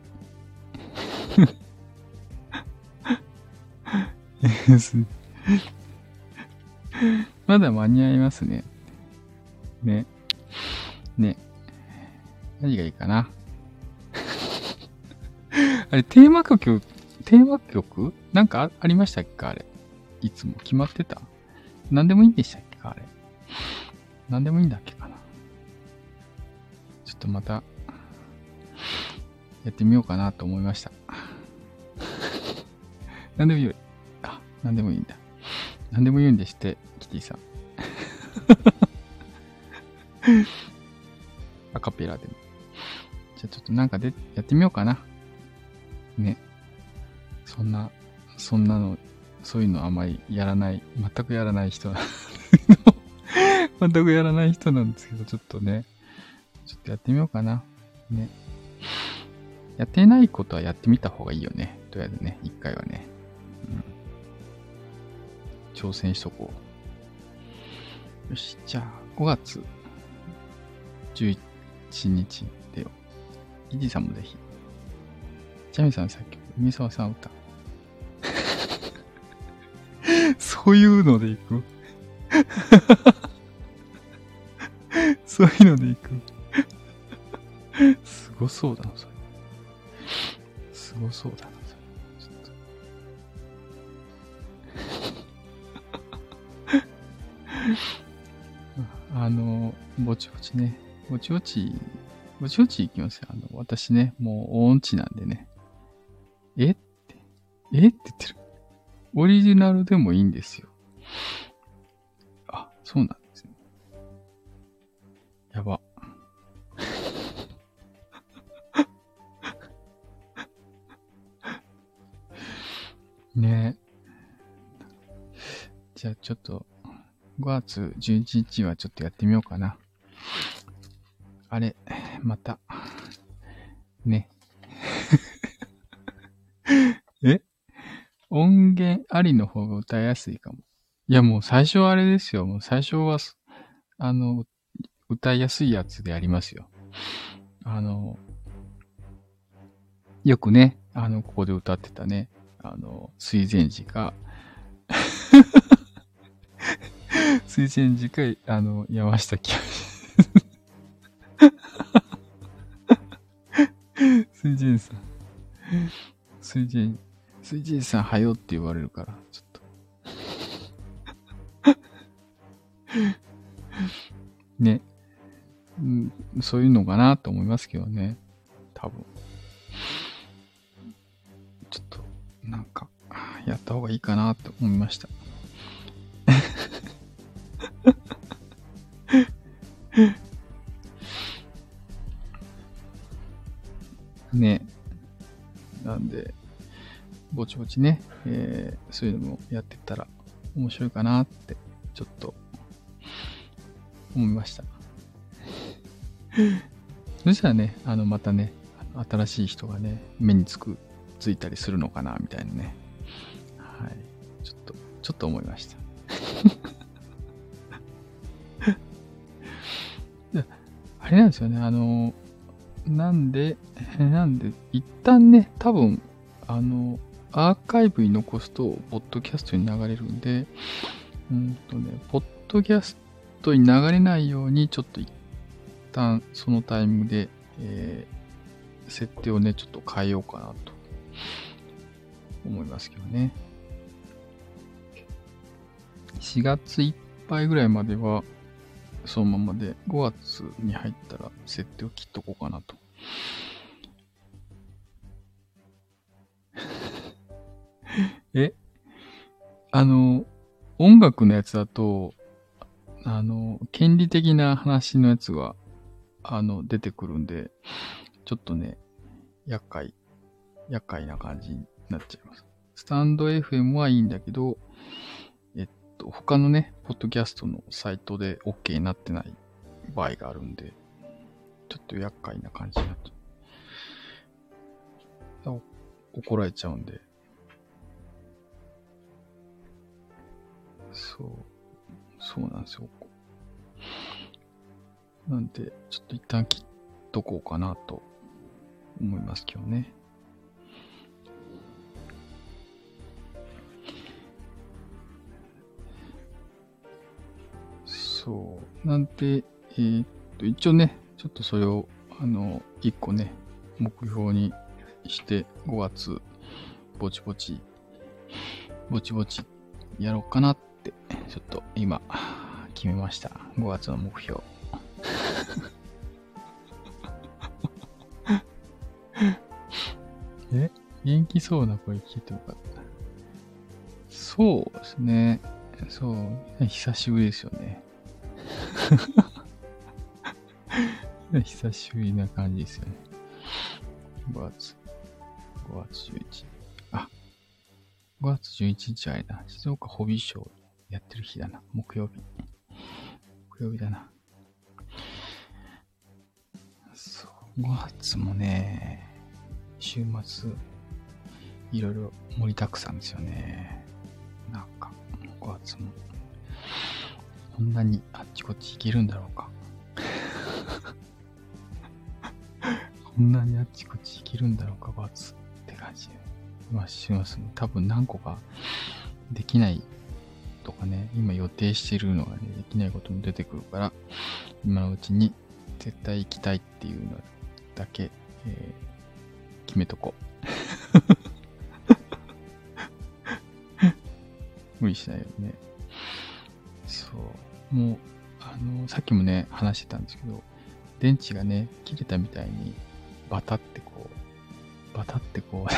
まだ間に合いますね。ね。ね。何がいいかな。あれ、テーマ曲、テーマ曲？なんかありましたっけ？あれ。いつも決まってた？何でもいいんでしたっけ？あれ。何でもいいんだっけかな。ちょっとまた、やってみようかなと思いました。何でもいいよ。あ、何でもいいんだ。何でも言うんでして、キティさん。アカペラでも。じゃあちょっとなんかでやってみようかな。ね。そんな、そんなの、そういうのあまりやらない、全くやらない人 全くやらない人なんですけど、ちょっとね、ちょっとやってみようかな。ね。やってないことはやってみた方がいいよね。とりあえずね、一回はね。挑戦しとこう。よし、じゃあ、5月11日でよ。イジさんもぜひ。ジャミさん作曲、海沢さん歌。そういうのでいく？そういうのでいく？すごそうだな、それ。すごそうだな、あの、ぼちぼちね。ぼちぼち、ぼちぼち行きますよ。あの、私ね、もう音痴なんでね。えって、えって言ってる。オリジナルでもいいんですよ。あ、そうなんですね。やば。ねえじゃあちょっと、5月11日はちょっとやってみようかな。あれ、また、ね。え？音源ありの方が歌いやすいかも。いや、もう最初はあれですよ。もう最初は、あの、歌いやすいやつでありますよ。あの、よくね、あの、ここで歌ってたね、あの、水前寺が水前寺か、あの、山下清水前さん。水前、水前さんはよって言われるから、ちょっとね。うん、そういうのかなと思いますけどね。多分。ちょっと、なんか、やった方がいいかなと思いました。ね。なんで、ぼちぼちね、えー、そういうのもやってったら面白いかなって、ちょっと思いました。そしたらね、あの、またね、新しい人がね、目につく、ついたりするのかな、みたいなね。はい。ちょっと、ちょっと思いました。あれなんですよね、あの、なんで、なんで、一旦ね、多分、あの、アーカイブに残すと、ポッドキャストに流れるんで、うんとね、ポッドキャストに流れないように、ちょっと一旦そのタイミングで、えー、設定をね、ちょっと変えようかなと思いますけどね。4月いっぱいぐらいまでは、そのままで、5月に入ったら設定を切っとこうかなと。え？あの、音楽のやつだと、あの、権利的な話のやつが、あの、出てくるんで、ちょっとね、厄介、厄介な感じになっちゃいます。スタンド FM はいいんだけど、と、他のね、ポッドキャストのサイトで OK になってない場合があるんで、ちょっと厄介な感じになっちゃう。怒られちゃうんで。そう、そうなんですよ。なんで、ちょっと一旦切っとこうかなと思います今日ね。そう。なんで、えー、っと、一応ね、ちょっとそれを、あの、一個ね、目標にして、5月、ぼちぼち、ぼちぼちやろうかなって、ちょっと今、決めました。5月の目標。え？元気そうな声聞いてよかった。そうですね。そう。久しぶりですよね。久しぶりな感じですよね。5月、5月11日。あ、5月11日あれだ。静岡ホビーショーやってる日だな。木曜日。木曜日だな。そう、5月もね、週末、いろいろ盛りだくさんですよね。なんか、5月も。こんなにあっちこっち行けるんだろうか。こんなにあっちこっち行けるんだろうか、5月って感じで。まあ、しますね。多分何個かできないとかね、今予定してるのがね、できないことも出てくるから、今のうちに絶対行きたいっていうのだけ、えー、決めとこう。無理しないよね。そう。もう、あの、さっきもね、話してたんですけど、電池がね、切れたみたいに、バタってこう、バタってこう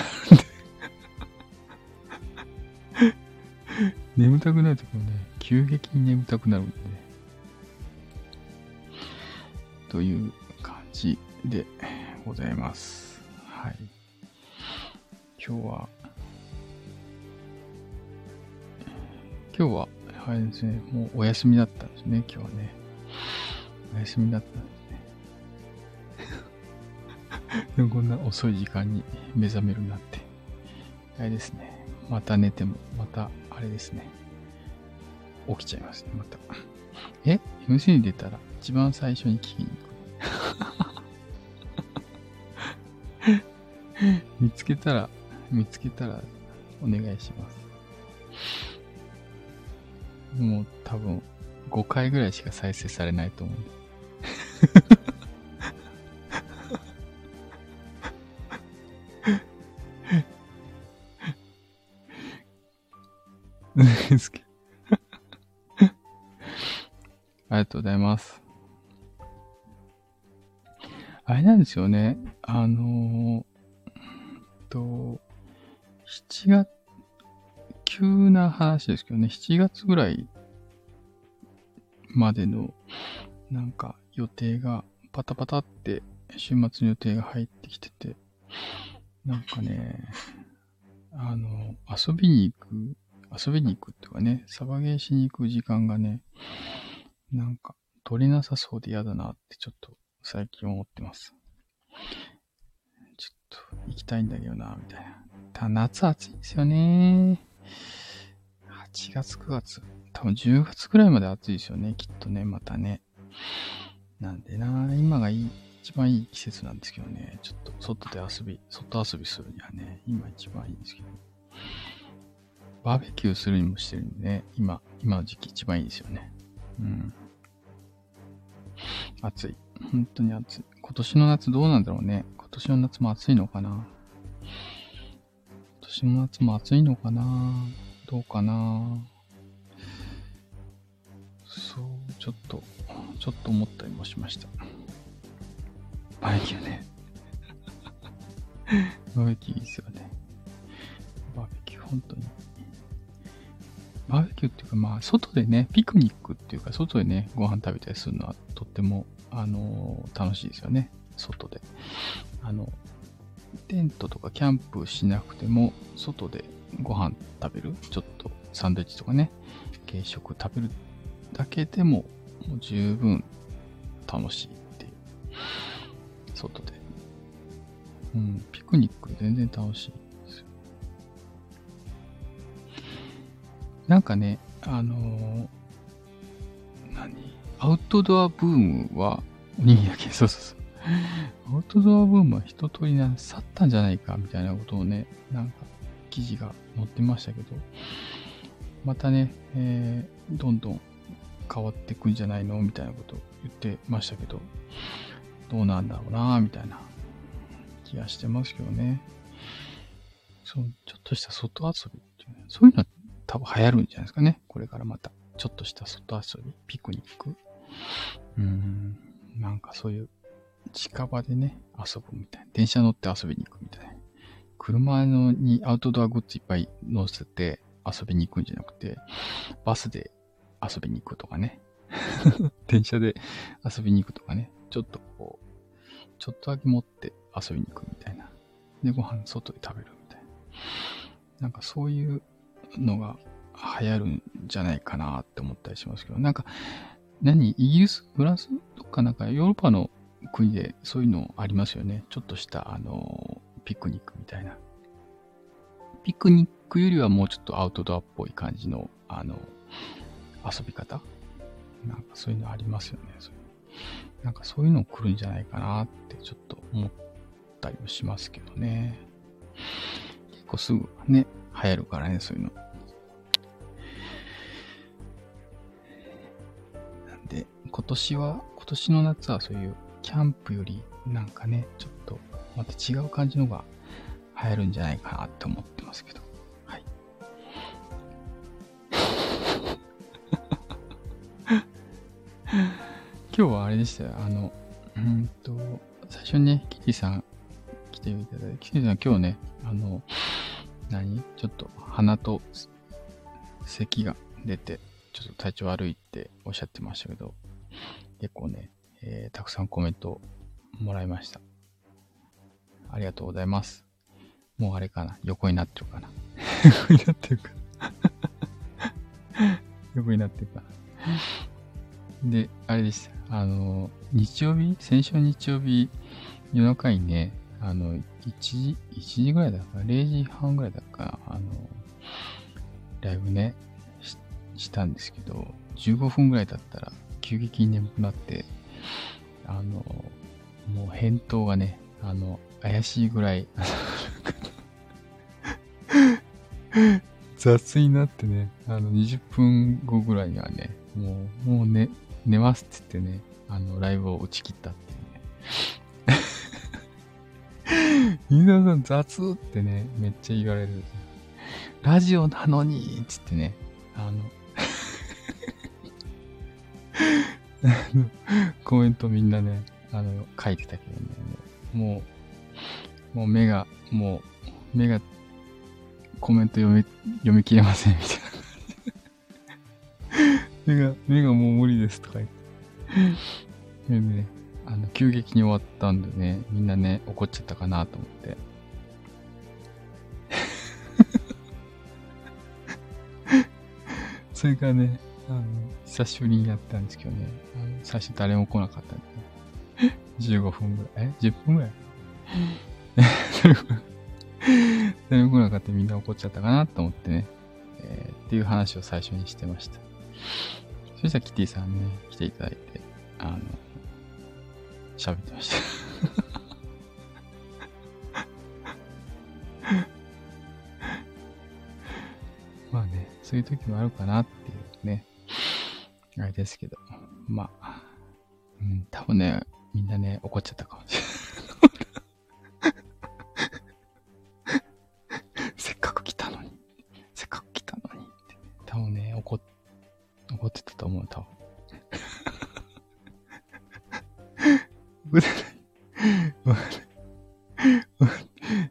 眠たくなるときもね、急激に眠たくなるんで、ね、という感じでございます。はい。今日は、今日は、あれですね、もうお休みだったんですね、今日はね。お休みだったんですね。で もこんな遅い時間に目覚めるなんて、あれですね。また寝ても、また、あれですね。起きちゃいますね、また。え ?MC に出たら一番最初に聞きに行く。見つけたら、見つけたらお願いします。もう多分5回ぐらいしか再生されないと思うんで。ですけどありがとうございます。あれなんですよね。あのー、と、7月、急な話ですけどね、7月ぐらいまでの、なんか予定がパタパタって週末の予定が入ってきてて、なんかね、あの、遊びに行く遊びに行くっていうかね、サバゲーしに行く時間がね、なんか取れなさそうで嫌だなってちょっと最近思ってます。ちょっと行きたいんだけどな、みたいな。た夏暑いんですよね。8月、9月。多分10月くらいまで暑いですよね、きっとね、またね。なんでな、今がいい、一番いい季節なんですけどね、ちょっと外で遊び、外遊びするにはね、今一番いいんですけど。バーベキューするにもしてるんでね、今、今の時期一番いいですよね。うん。暑い。本当に暑い。今年の夏どうなんだろうね。今年の夏も暑いのかな年の夏も暑いのかな？どうかな？そう、ちょっと、ちょっと思ったりもしました。バーベキューね。バーベキューいいですよね。バーベキュー、本当に。バーベキューっていうか、まあ、外でね、ピクニックっていうか、外でね、ご飯食べたりするのはとっても、あのー、楽しいですよね。外で。あの、テントとかキャンプしなくても、外でご飯食べる、ちょっとサンドイッチとかね、軽食食べるだけでも、もう十分楽しいっていう。外で。うん、ピクニック全然楽しいですよ。なんかね、あのー、何？アウトドアブームは、おにぎりだけ、そうそうそう。アウトドアブームは一通りな、去ったんじゃないか、みたいなことをね、なんか、記事が載ってましたけど、またね、えー、どんどん変わってくんじゃないのみたいなことを言ってましたけど、どうなんだろうなみたいな気がしてますけどね。そう、ちょっとした外遊びっていうね、そういうのは多分流行るんじゃないですかね。これからまた。ちょっとした外遊び、ピクニック。うん、なんかそういう近場でね、遊ぶみたいな。電車乗って遊びに行くみたいな。車のにアウトドアグッズいっぱい乗せて遊びに行くんじゃなくて、バスで遊びに行くとかね。電車で遊びに行くとかね。ちょっとこう、ちょっとだけ持って遊びに行くみたいな。で、ご飯外で食べるみたいな。なんかそういうのが流行るんじゃないかなって思ったりしますけど、なんか、何イギリスフランスとかなんかヨーロッパの国でそういうのありますよね。ちょっとした、あの、ピクニックみたいな。ピクニックよりはもうちょっとアウトドアっぽい感じの、あの、遊び方？なんかそういうのありますよね。そういうなんかそういうの来るんじゃないかなってちょっと思ったりもしますけどね。結構すぐね、流行るからね、そういうの。なんで、今年は、今年の夏はそういうキャンプよりなんかね、ちょっとまた違う感じのが流行るんじゃないかなって思ってますけど。はい。今日はあれでしたよ。あの、うんと、最初にね、キティさん来ていただいて、キティさん今日ね、あの、何？ちょっと鼻と咳が出て、ちょっと体調悪いっておっしゃってましたけど、結構ね、えー、たくさんコメントもらいました。ありがとうございます。もうあれかな。横になってるかな。横になってるか。横になってるかな。で、あれでした。あの、日曜日？先週日曜日、夜中にね、あの、1時、1時ぐらいだか、0時半ぐらいだか、あの、ライブね、ししたんですけど、15分ぐらい経ったら急激に眠くなって、あの、もう返答がね、あの、怪しいぐらい雑になってね、あの、20分後ぐらいにはね、もう、もうね、寝ますって言ってね、あの、ライブを打ち切ったっていうね。皆さん雑ってね、めっちゃ言われる。ラジオなのにつってね、あの コメントみんなね、あの、書いてたけどね、もう、もう目が、もう、目が、コメント読み、読み切れません、みたいな。目が、目がもう無理ですとか言って。でね、あの、急激に終わったんでね、みんなね、怒っちゃったかなと思って。それからね、あの、久しぶりにやったんですけどね、あの最初誰も来なかったんで、ね、15分ぐらい、え ?10 分ぐらい？誰も来なかったみんな怒っちゃったかなと思ってね、えー、っていう話を最初にしてました。そしたらキティさんね、来ていただいて、あの、喋ってました。まあね、そういう時もあるかなっていうね、あれですけど、まあ、うん、多分ね、みんなね、怒っちゃったかもしれない。せっかく来たのに、せっかく来たのにって、多分ね、怒、怒ってたと思う、多分。怒って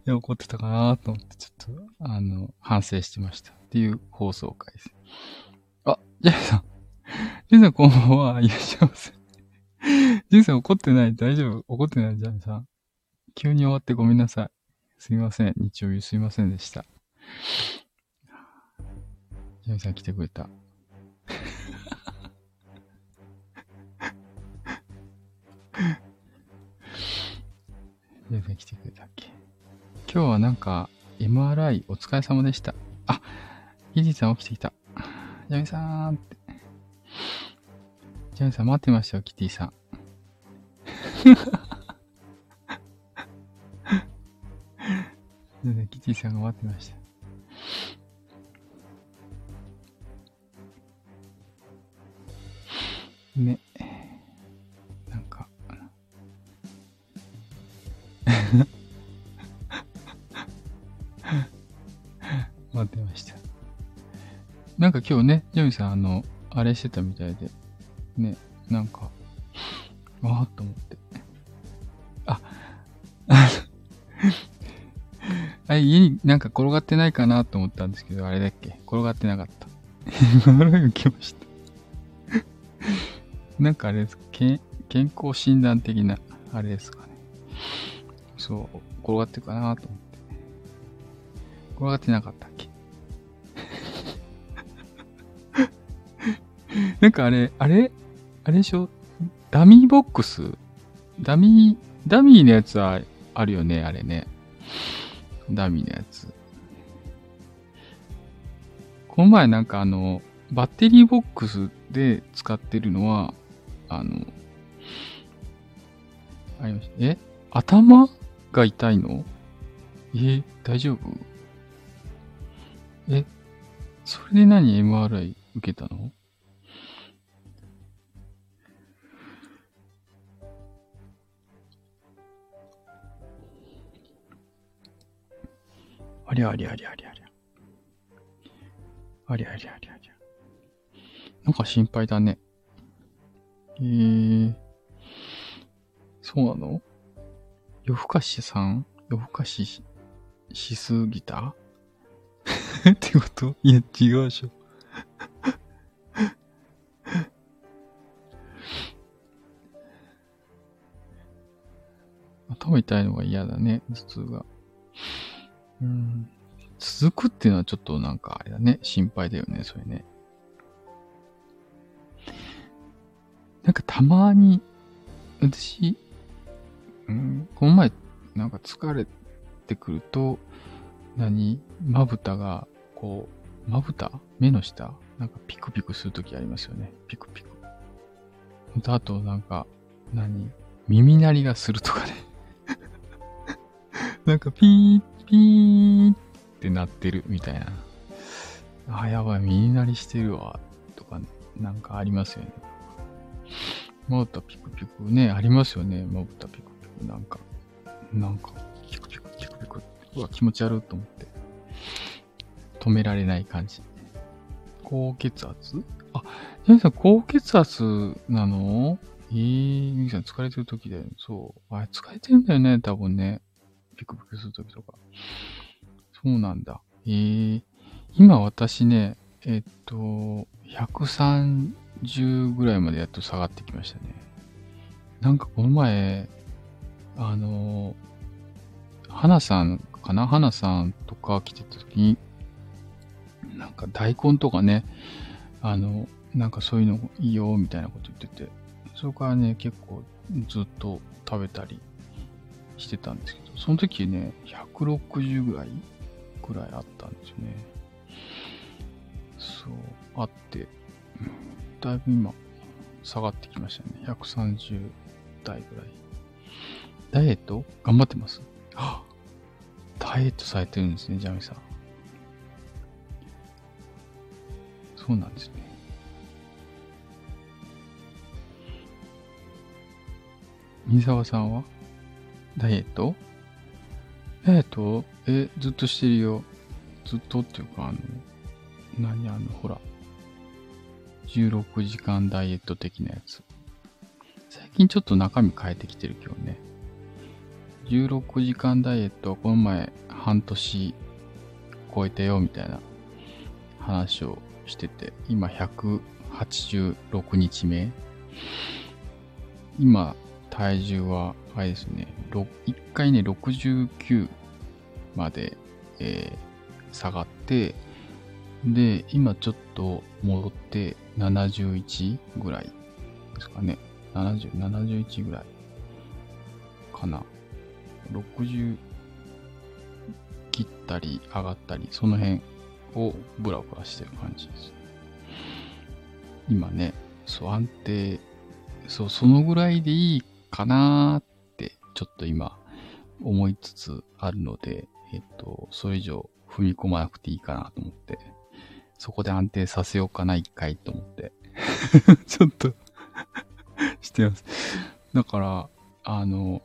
いや、怒ってたかなと思って、ちょっと、あの、反省してました。っていう放送回です。あ、ジェイさん。ジェイさんこんばんは。いらっしゃいませ。ジェイさん怒ってない？大丈夫？怒ってないジャミさん。急に終わってごめんなさい。すみません。日曜日すみませんでした。ジャミさん来てくれた。ジャミさん来てくれたっけ？今日はなんか MRI お疲れ様でした。あ、ヒジさん起きてきた。ジャミさんって。ジャミさん待ってましたよ、キティさん。キティさんが待ってました。ね。なんか。待ってました。なんか今日ね、ジョミさん、あの、あれしてたみたいで、ね、なんか、ああと思って。あ、あれ、家になんか転がってないかなと思ったんですけど、あれだっけ？転がってなかった。笑いきました。なんかあれです健、健康診断的な、あれですかね。そう、転がってるかなと思って。転がってなかったっけ？なんかあれ、あれ？あれでしょ？ダミーボックス？ダミー、ダミーのやつはあるよね、あれね。ダミーのやつ。この前なんかあの、バッテリーボックスで使ってるのは、あの、ありました。え？頭が痛いの？え？大丈夫？え？それで何 ?MRI 受けたの？りゃありゃありゃありゃありゃ。ありゃありゃありゃありゃ。なんか心配だね。えー、そうなの？夜更かしさん？夜更かしししすぎた？ってこと？いや、違うでしょ。頭痛いのが嫌だね、頭痛が。うん。続くっていうのはちょっとなんかあれだね。心配だよね、それね。なんかたまに、私、うん、この前、なんか疲れてくると、何？まぶたが、こう、まぶた？目の下？なんかピクピクするときありますよね。ピクピク。あと、なんか、何？耳鳴りがするとかね なんかピーっピーってなってるみたいな。あ、やばい、耳鳴りしてるわ、とか、なんかありますよね。まぶたピクピクね、ありますよね。まぶたピクピク。なんか、なんか、ピクピクピクピク。うわ、気持ち悪いと思って。止められない感じ。高血圧？あ、ジャニーさん、高血圧なの？えー、ミキさん疲れてる時だよね。そう。あれ、疲れてるんだよね、多分ね。ピクピクするときとか。そうなんだ。えー、今私ね、えっと、130ぐらいまでやっと下がってきましたね。なんかこの前、あの、花さんかな？花さんとか来てた時に、なんか大根とかね、あの、なんかそういうのいいよみたいなこと言ってて、そこからね、結構ずっと食べたりしてたんですけど、その時ね、160ぐらいぐらいあったんですよね。そう、あって、だいぶ今、下がってきましたね。130代ぐらい。ダイエット頑張ってます？あ ダイエットされてるんですね、ジャミさん。そうなんですね。三沢さんは？ダイエット？ダイエット？え、ずっとしてるよ。ずっとっていうか、あの、何あの、ほら。16時間ダイエット的なやつ。最近ちょっと中身変えてきてるけどね。16時間ダイエットはこの前半年超えたよみたいな話をしてて、今186日目。今、体重は、あれですね、1回ね、69まで、えー、下がって、で、今ちょっと戻って71ぐらいですかね。70、71ぐらいかな。60切ったり上がったり、その辺をブラブラしてる感じです。今ね、そう、安定、そう、そのぐらいでいいかなって、ちょっと今、思いつつあるので、えっと、それ以上踏み込まなくていいかなと思って、そこで安定させようかな、一回と思って、ちょっと してます。だから、あの、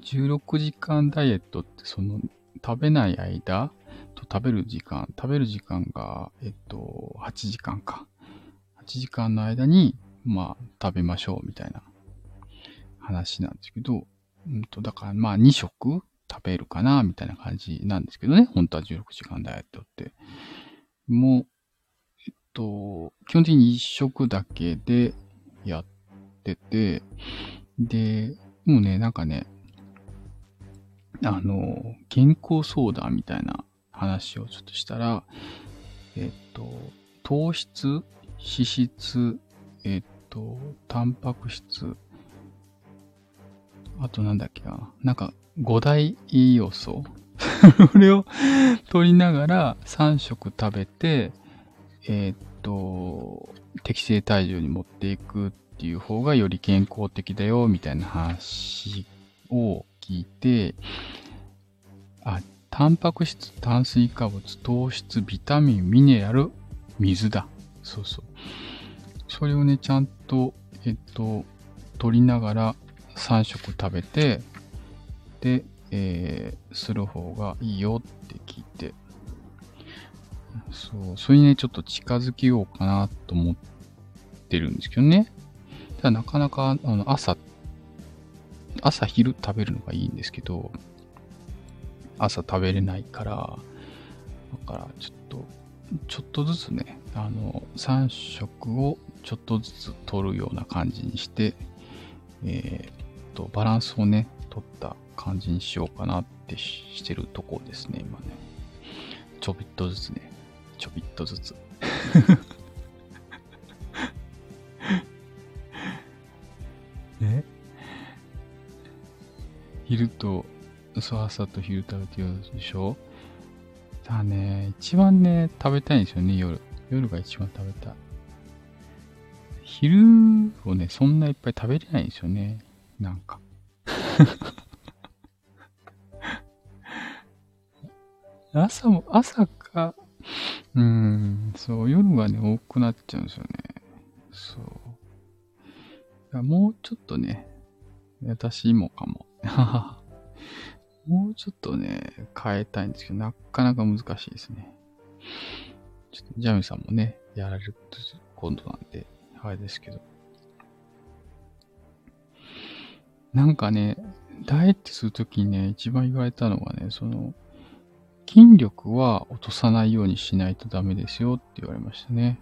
16時間ダイエットってその食べない間と食べる時間、食べる時間が、えっと、8時間か。8時間の間に、まあ、食べましょうみたいな話なんですけど、うんと、だからまあ2食食べるかな、みたいな感じなんですけどね。本当は16時間ダイエットって。もう、えっと、基本的に1食だけでやってて、で、もうね、なんかね、あの、健康相談みたいな話をちょっとしたら、えっと、糖質、脂質、えっと、タンパク質、あとなんだっけな、なんか5大栄養素 これを取りながら3食食べて、えっと、適正体重に持っていくっていう方がより健康的だよ、みたいな話を聞いて、あ、タンパク質、炭水化物、糖質、ビタミン、ミネラル、水だ。そうそう。それをね、ちゃんと、えっと、取りながら3食食べて、で、えー、する方がいいよって聞いて、そう、それにね、ちょっと近づけようかなと思ってるんですけどね。ただなかなか、あの、朝、朝昼食べるのがいいんですけど、朝食べれないから、だからちょっと、ちょっとずつね、あの、3食をちょっとずつ取るような感じにして、えー、と、バランスをね、取った感じにしようかなってしてるとこですね、今ね。ちょびっとずつね。ちょびっとずつ。ね昼と、そう、朝と昼食べてるでしょ？だね、一番ね、食べたいんですよね、夜。夜が一番食べたい。昼をね、そんないっぱい食べれないんですよね。なんか。朝も、朝か、うん、そう、夜がね、多くなっちゃうんですよね。そう。もうちょっとね、私もかも。もうちょっとね、変えたいんですけど、なかなか難しいですね。ちょっとジャミさんもね、やられると今度なんで、あれですけど。なんかね、ダイエットするときにね、一番言われたのがね、その、筋力は落とさないようにしないとダメですよって言われましたね。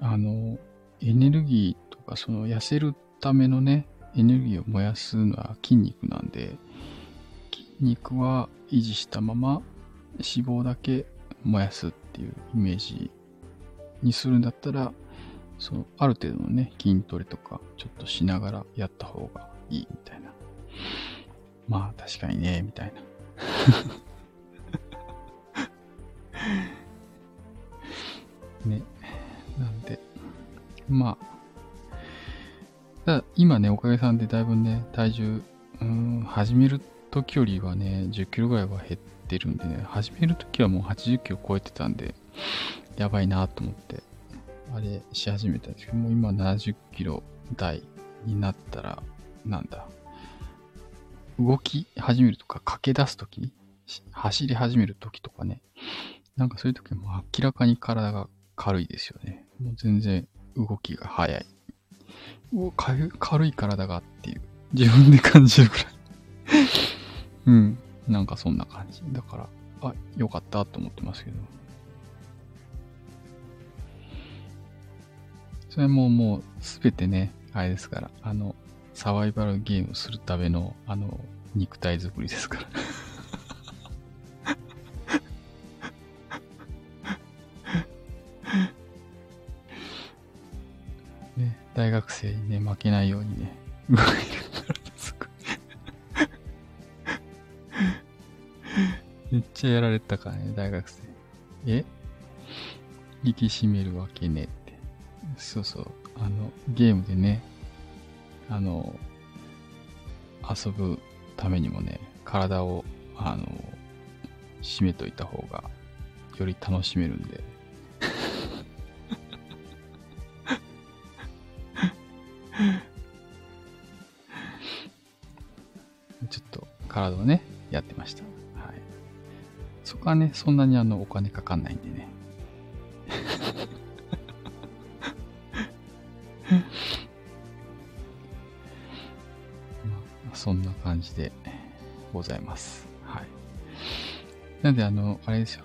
あの、エネルギーとか、その痩せるためのね、エネルギーを燃やすのは筋肉なんで、筋肉は維持したまま脂肪だけ燃やすっていうイメージにするんだったら、そのある程度のね、筋トレとかちょっとしながらやった方がいいみたいな。まあ確かにね、みたいな。ね。なんで、まあ、ただ今ね、おかげさんでだいぶね、体重、うん、始める時よりはね、10キロぐらいは減ってるんでね、始める時はもう80キロ超えてたんで、やばいなと思って、あれし始めたんですけど、もう今70キロ台になったら、なんだ、動き始めるとか、駆け出す時走り始める時とかね、なんかそういう時も明らかに体が軽いですよね。もう全然動きが速い。お軽い体がっていう、自分で感じるくらい うん。なんかそんな感じ。だから、あ、よかったと思ってますけど。それももうすべてね、あれですから、あの、サバイバルゲームするための、あの、肉体作りですから ね、大学生にね、負けないようにね、動いるからすごい めっちゃやられたからね、大学生。え？引き締めるわけねって。そうそう。あの、ゲームでね、あの、遊ぶためにもね、体を、あの、締めといた方が、より楽しめるんで。ちょっと体をね、やってました。はい。そこはね、そんなにあの、お金かかんないんでね。ございます。はい。なんで、あの、あれですよ。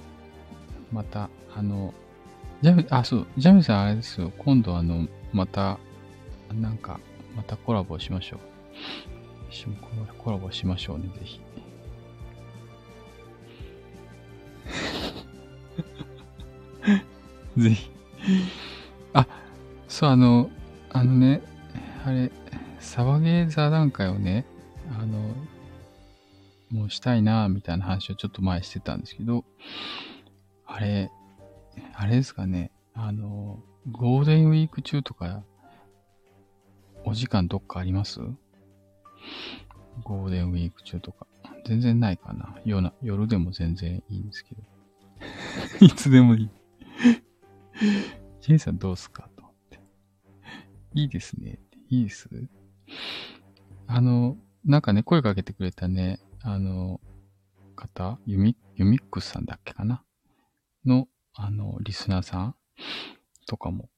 また、あの、ジャミ、あ、そう、ジャミさんあれですよ。今度あの、また、なんか、またコラボしましょう。一緒にコラボしましょうね、ぜひ。ぜひ。あ、そう、あの、あのね、あれ、サバゲー座談会をね、もうしたいな、みたいな話をちょっと前してたんですけど、あれ、あれですかね、あの、ゴールデンウィーク中とか、お時間どっかあります？ゴールデンウィーク中とか。全然ないかな。夜な夜でも全然いいんですけど。いつでもいい。ジェイさんどうすか？と思って。いいですね。いいですあの、なんかね、声かけてくれたね、あの、方、ユミ、ユミックスさんだっけかな？の、あの、リスナーさんとかも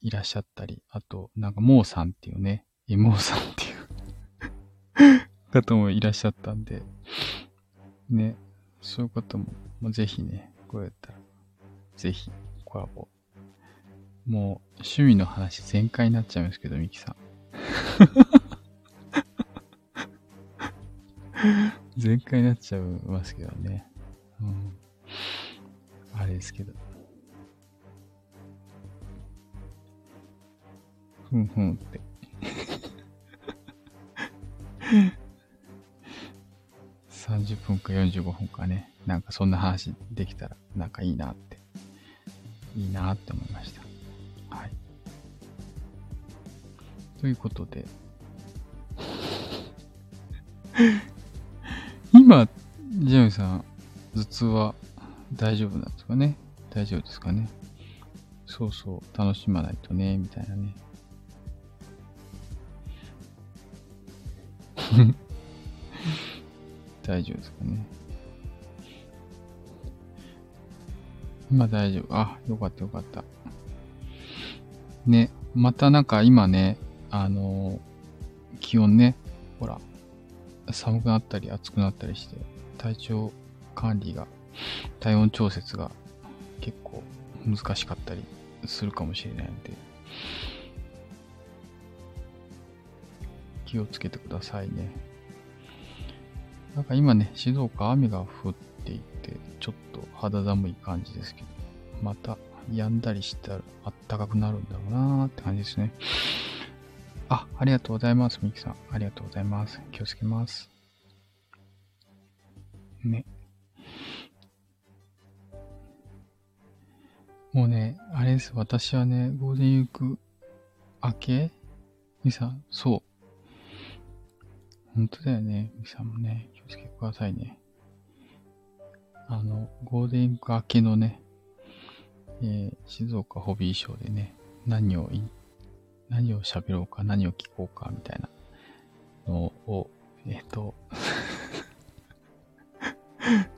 いらっしゃったり、あと、なんか、モーさんっていうね、エモーさんっていう 方もいらっしゃったんで、ね、そういう方も、もうぜひね、こうやったら、ぜひコラボ。もう、趣味の話全開になっちゃいますけど、ミキさん。全開になっちゃいますけどね。うん。あれですけど。ふんふんって。30分か45分かね。なんかそんな話できたら、なんかいいなって、いいなって思いました。はい。ということで、今、ジェミさん、頭痛は大丈夫なんですかね？大丈夫ですかね？そうそう、楽しまないとね、みたいなね。大丈夫ですかね？今大丈夫。あ、よかったよかった。ね、またなんか今ね、あのー、気温ね、ほら、寒くなったり暑くなったりして、体調管理が、体温調節が結構難しかったりするかもしれないので、気をつけてくださいね。なんか今ね、静岡雨が降っていて、ちょっと肌寒い感じですけど、また止んだりしたらあったかくなるんだろうなーって感じですね。あ、ありがとうございます、ミキさん。ありがとうございます。気をつけます。ね。もうね、あれです。私はね、ゴールデンウィーク明け？ミさん、そう。本当だよね。ミさんもね、気をつけてくださいね。あの、ゴールデンウィーク明けのね、えー、静岡ホビーショーでね、何を言って何を喋ろうか、何を聞こうか、みたいなのを、えっ、と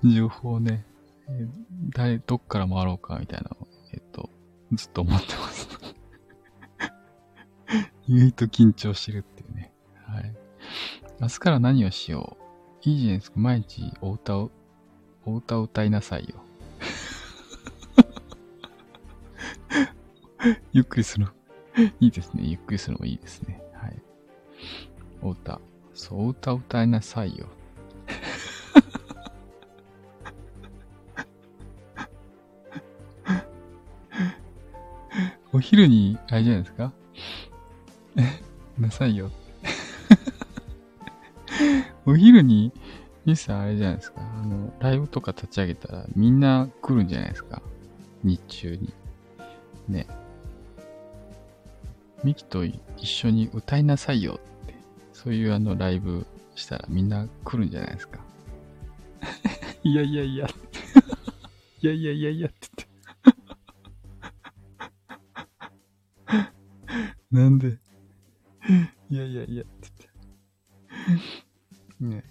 情報をね、えー、誰、どっから回ろうか、みたいなのを、えっ、と、ずっと思ってます 意外と緊張してるっていうね。はい。明日から何をしよう。いいじゃないですか。毎日お歌を、お歌を歌いなさいよ。ゆっくりする。いいですね。ゆっくりするのもいいですね。はい。お歌。そう、お歌歌いなさいよ。お昼に、あれじゃないですかえ、なさいよ。お昼に、ミスあれじゃないですか。あの、ライブとか立ち上げたらみんな来るんじゃないですか。日中に。ね。ミキと一緒に歌いなさいよって、そういうあのライブしたらみんな来るんじゃないですか。いやいやいや、いやいやいやいやって言って。なんで？いやいやいやって言って。ね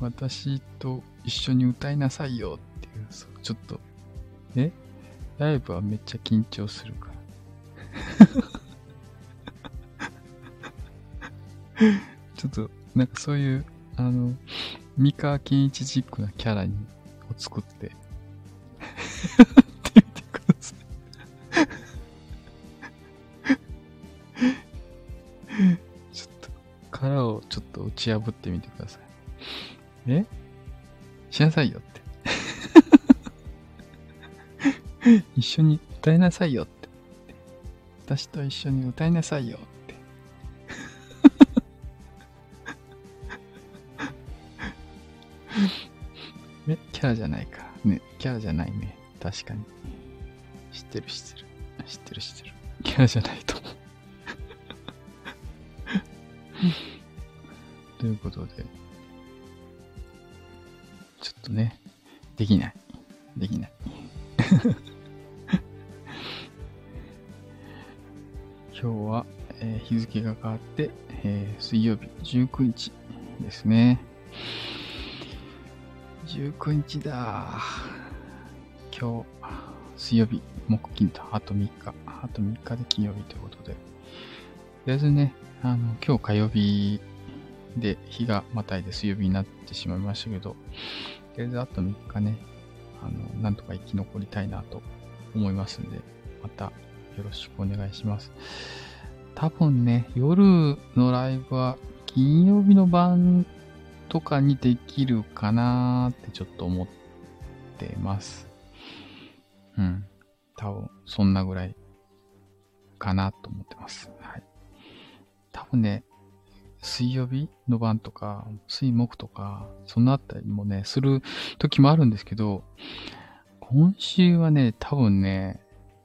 私と一緒に歌いなさいよっていう、ちょっと、え？ライブはめっちゃ緊張するから。ちょっと、なんかそういうあの、三河健一チックなキャラに、を作って、やってみてください。ちょっと、殻をちょっと打ち破ってみてください。え？しなさいよって。一緒に歌いなさいよって。私と一緒に歌いなさいよ。え、キャラじゃないか。ね、キャラじゃないね。確かに。知ってる知ってる。知ってる知ってる。キャラじゃないと思う。ということで、ちょっとね、できない。できない。今日は、えー、日付が変わって、えー、水曜日19日ですね。19日だ。今日、水曜日、木金と、あと3日、あと3日で金曜日ということで。とりあえずね、あの、今日火曜日で日がまたいで水曜日になってしまいましたけど、とりあえずあと3日ね、あの、なんとか生き残りたいなと思いますんで、またよろしくお願いします。多分ね、夜のライブは金曜日の晩とかにできるかなってちょっと思ってます。うん。多分、そんなぐらいかなと思ってます。はい。多分ね、水曜日の晩とか、水木とか、そのあたりもね、する時もあるんですけど、今週はね、多分ね、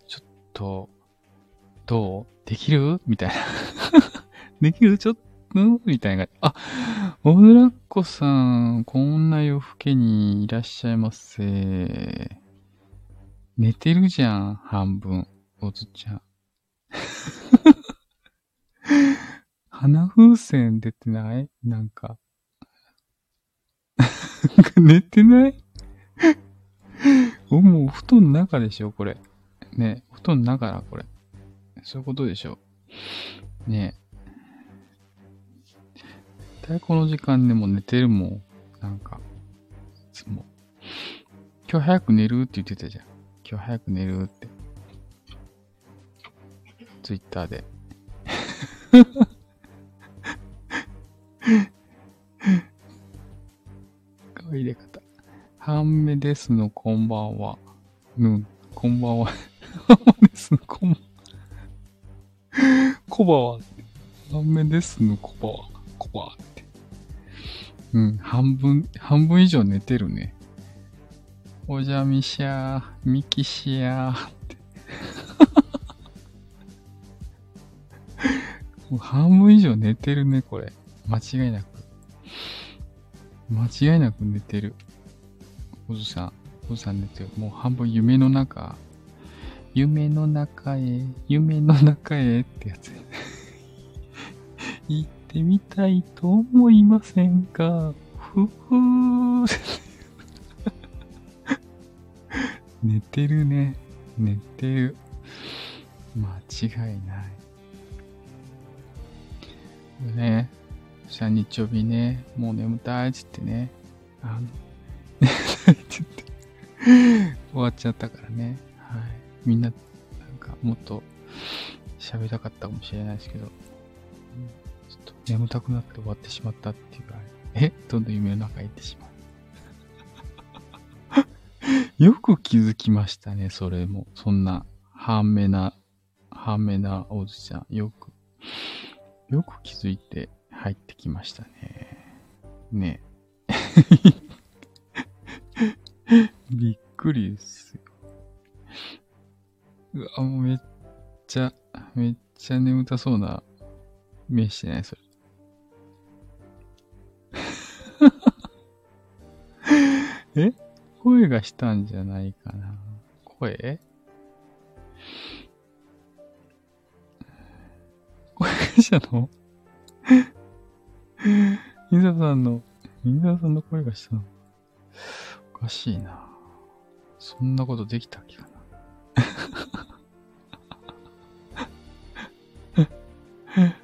ちょっと、どう？できる？みたいな できる？ちょっんみたいな。あ、オブラッコさん、こんな夜更けにいらっしゃいませ。寝てるじゃん、半分。おずちゃん。鼻風船出てない？なんか。寝てない？お、もう布団の中でしょ、これ。ね、布団の中だ、これ。そういうことでしょ。ね対この時間でも寝てるもん。なんか、いつも。今日早く寝るって言ってたじゃん。今日早く寝るって。ツイッターで。入れ方。半目ですの、こんばんは。うん、こんばんは。半目ですの、こんばんは。コバは。半目ですの、コバは。コバは。うん、半分、半分以上寝てるね。おじゃみしゃー、みきしやーって。もう半分以上寝てるね、これ。間違いなく。間違いなく寝てる。おずさん、おずさん寝てる。もう半分夢の中。夢の中へ、夢の中へってやつ。い てみたいと思いませんか？ふふー。寝てるね。寝てる。間違いない。ね。そしたら日曜日ね、もう眠たいっつってね、あの、寝たいって言って、終わっちゃったからね。はい。みんな、なんかもっと喋りたかったかもしれないですけど、うん眠たくなって終わってしまったっていうか、え？どんどん夢の中へ行ってしまう。よく気づきましたね、それも。そんな、半目な、半目なおじちゃん。よく、よく気づいて入ってきましたね。ね びっくりですよ。うわ、もうめっちゃ、めっちゃ眠たそうな目してない？それ。え？声がしたんじゃないかな。声？声がしたの水田さんの、水田さんの声がしたの？おかしいな。そんなことできたっけかな？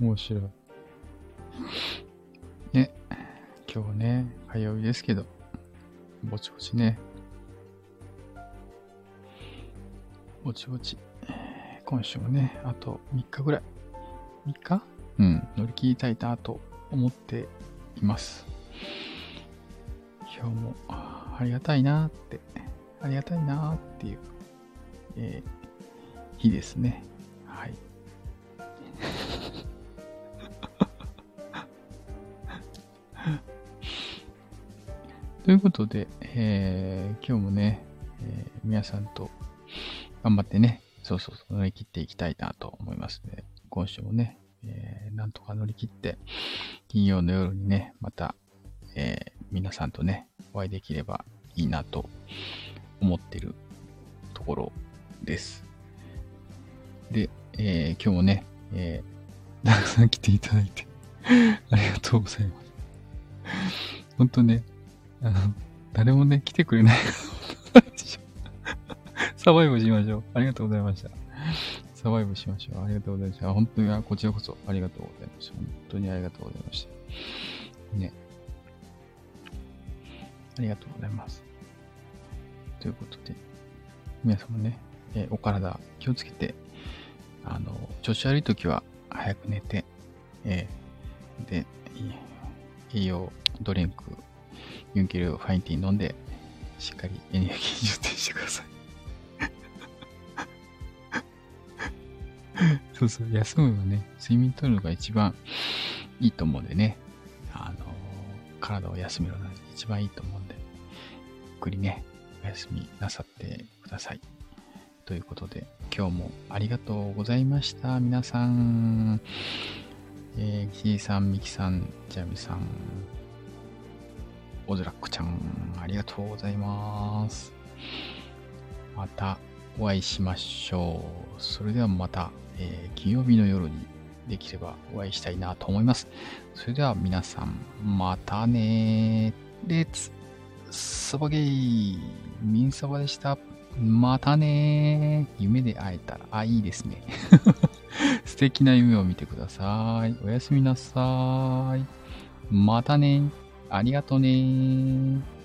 面白い。今日ね、火曜日ですけど、ぼちぼちね、ぼちぼち、今週もね、あと3日ぐらい、3日？うん、乗り切りたいなと思っています。今日もありがたいなって、ありがたいなっていう、えー、日ですね。ということで、えー、今日もね、えー、皆さんと頑張ってね、そうそう、乗り切っていきたいなと思いますので、今週もね、えー、なんとか乗り切って、金曜の夜にね、また、えー、皆さんとね、お会いできればいいなと思ってるところです。で、えー、今日もね、えー、たくさん来ていただいて ありがとうございます。本当ね、あの、誰もね、来てくれない サバイブしましょう。ありがとうございました。サバイブしましょう。ありがとうございました。本当に、こちらこそありがとうございました。本当にありがとうございました。ね。ありがとうございます。ということで、皆様ね、えー、お体気をつけて、あの、調子悪い時は早く寝て、えー、で、栄養ドリンクユンケルファインティー飲んで、しっかりエネルギー充填してください そうそう、休むのね、睡眠とるのが一番いいと思うんでね、あの、体を休めるのが一番いいと思うんで、ゆっくりね、お休みなさってください。ということで、今日もありがとうございました。皆さん、えー、キーさん、ミキさん、ジャミさん、オズラックちゃん、ありがとうございます。またお会いしましょう。それではまた、えー、金曜日の夜にできればお会いしたいなと思います。それでは皆さん、またねレッツサバゲイミンサバでした。またね夢で会えたら、あ、いいですね。素敵な夢を見てください。おやすみなさい。またねありがとね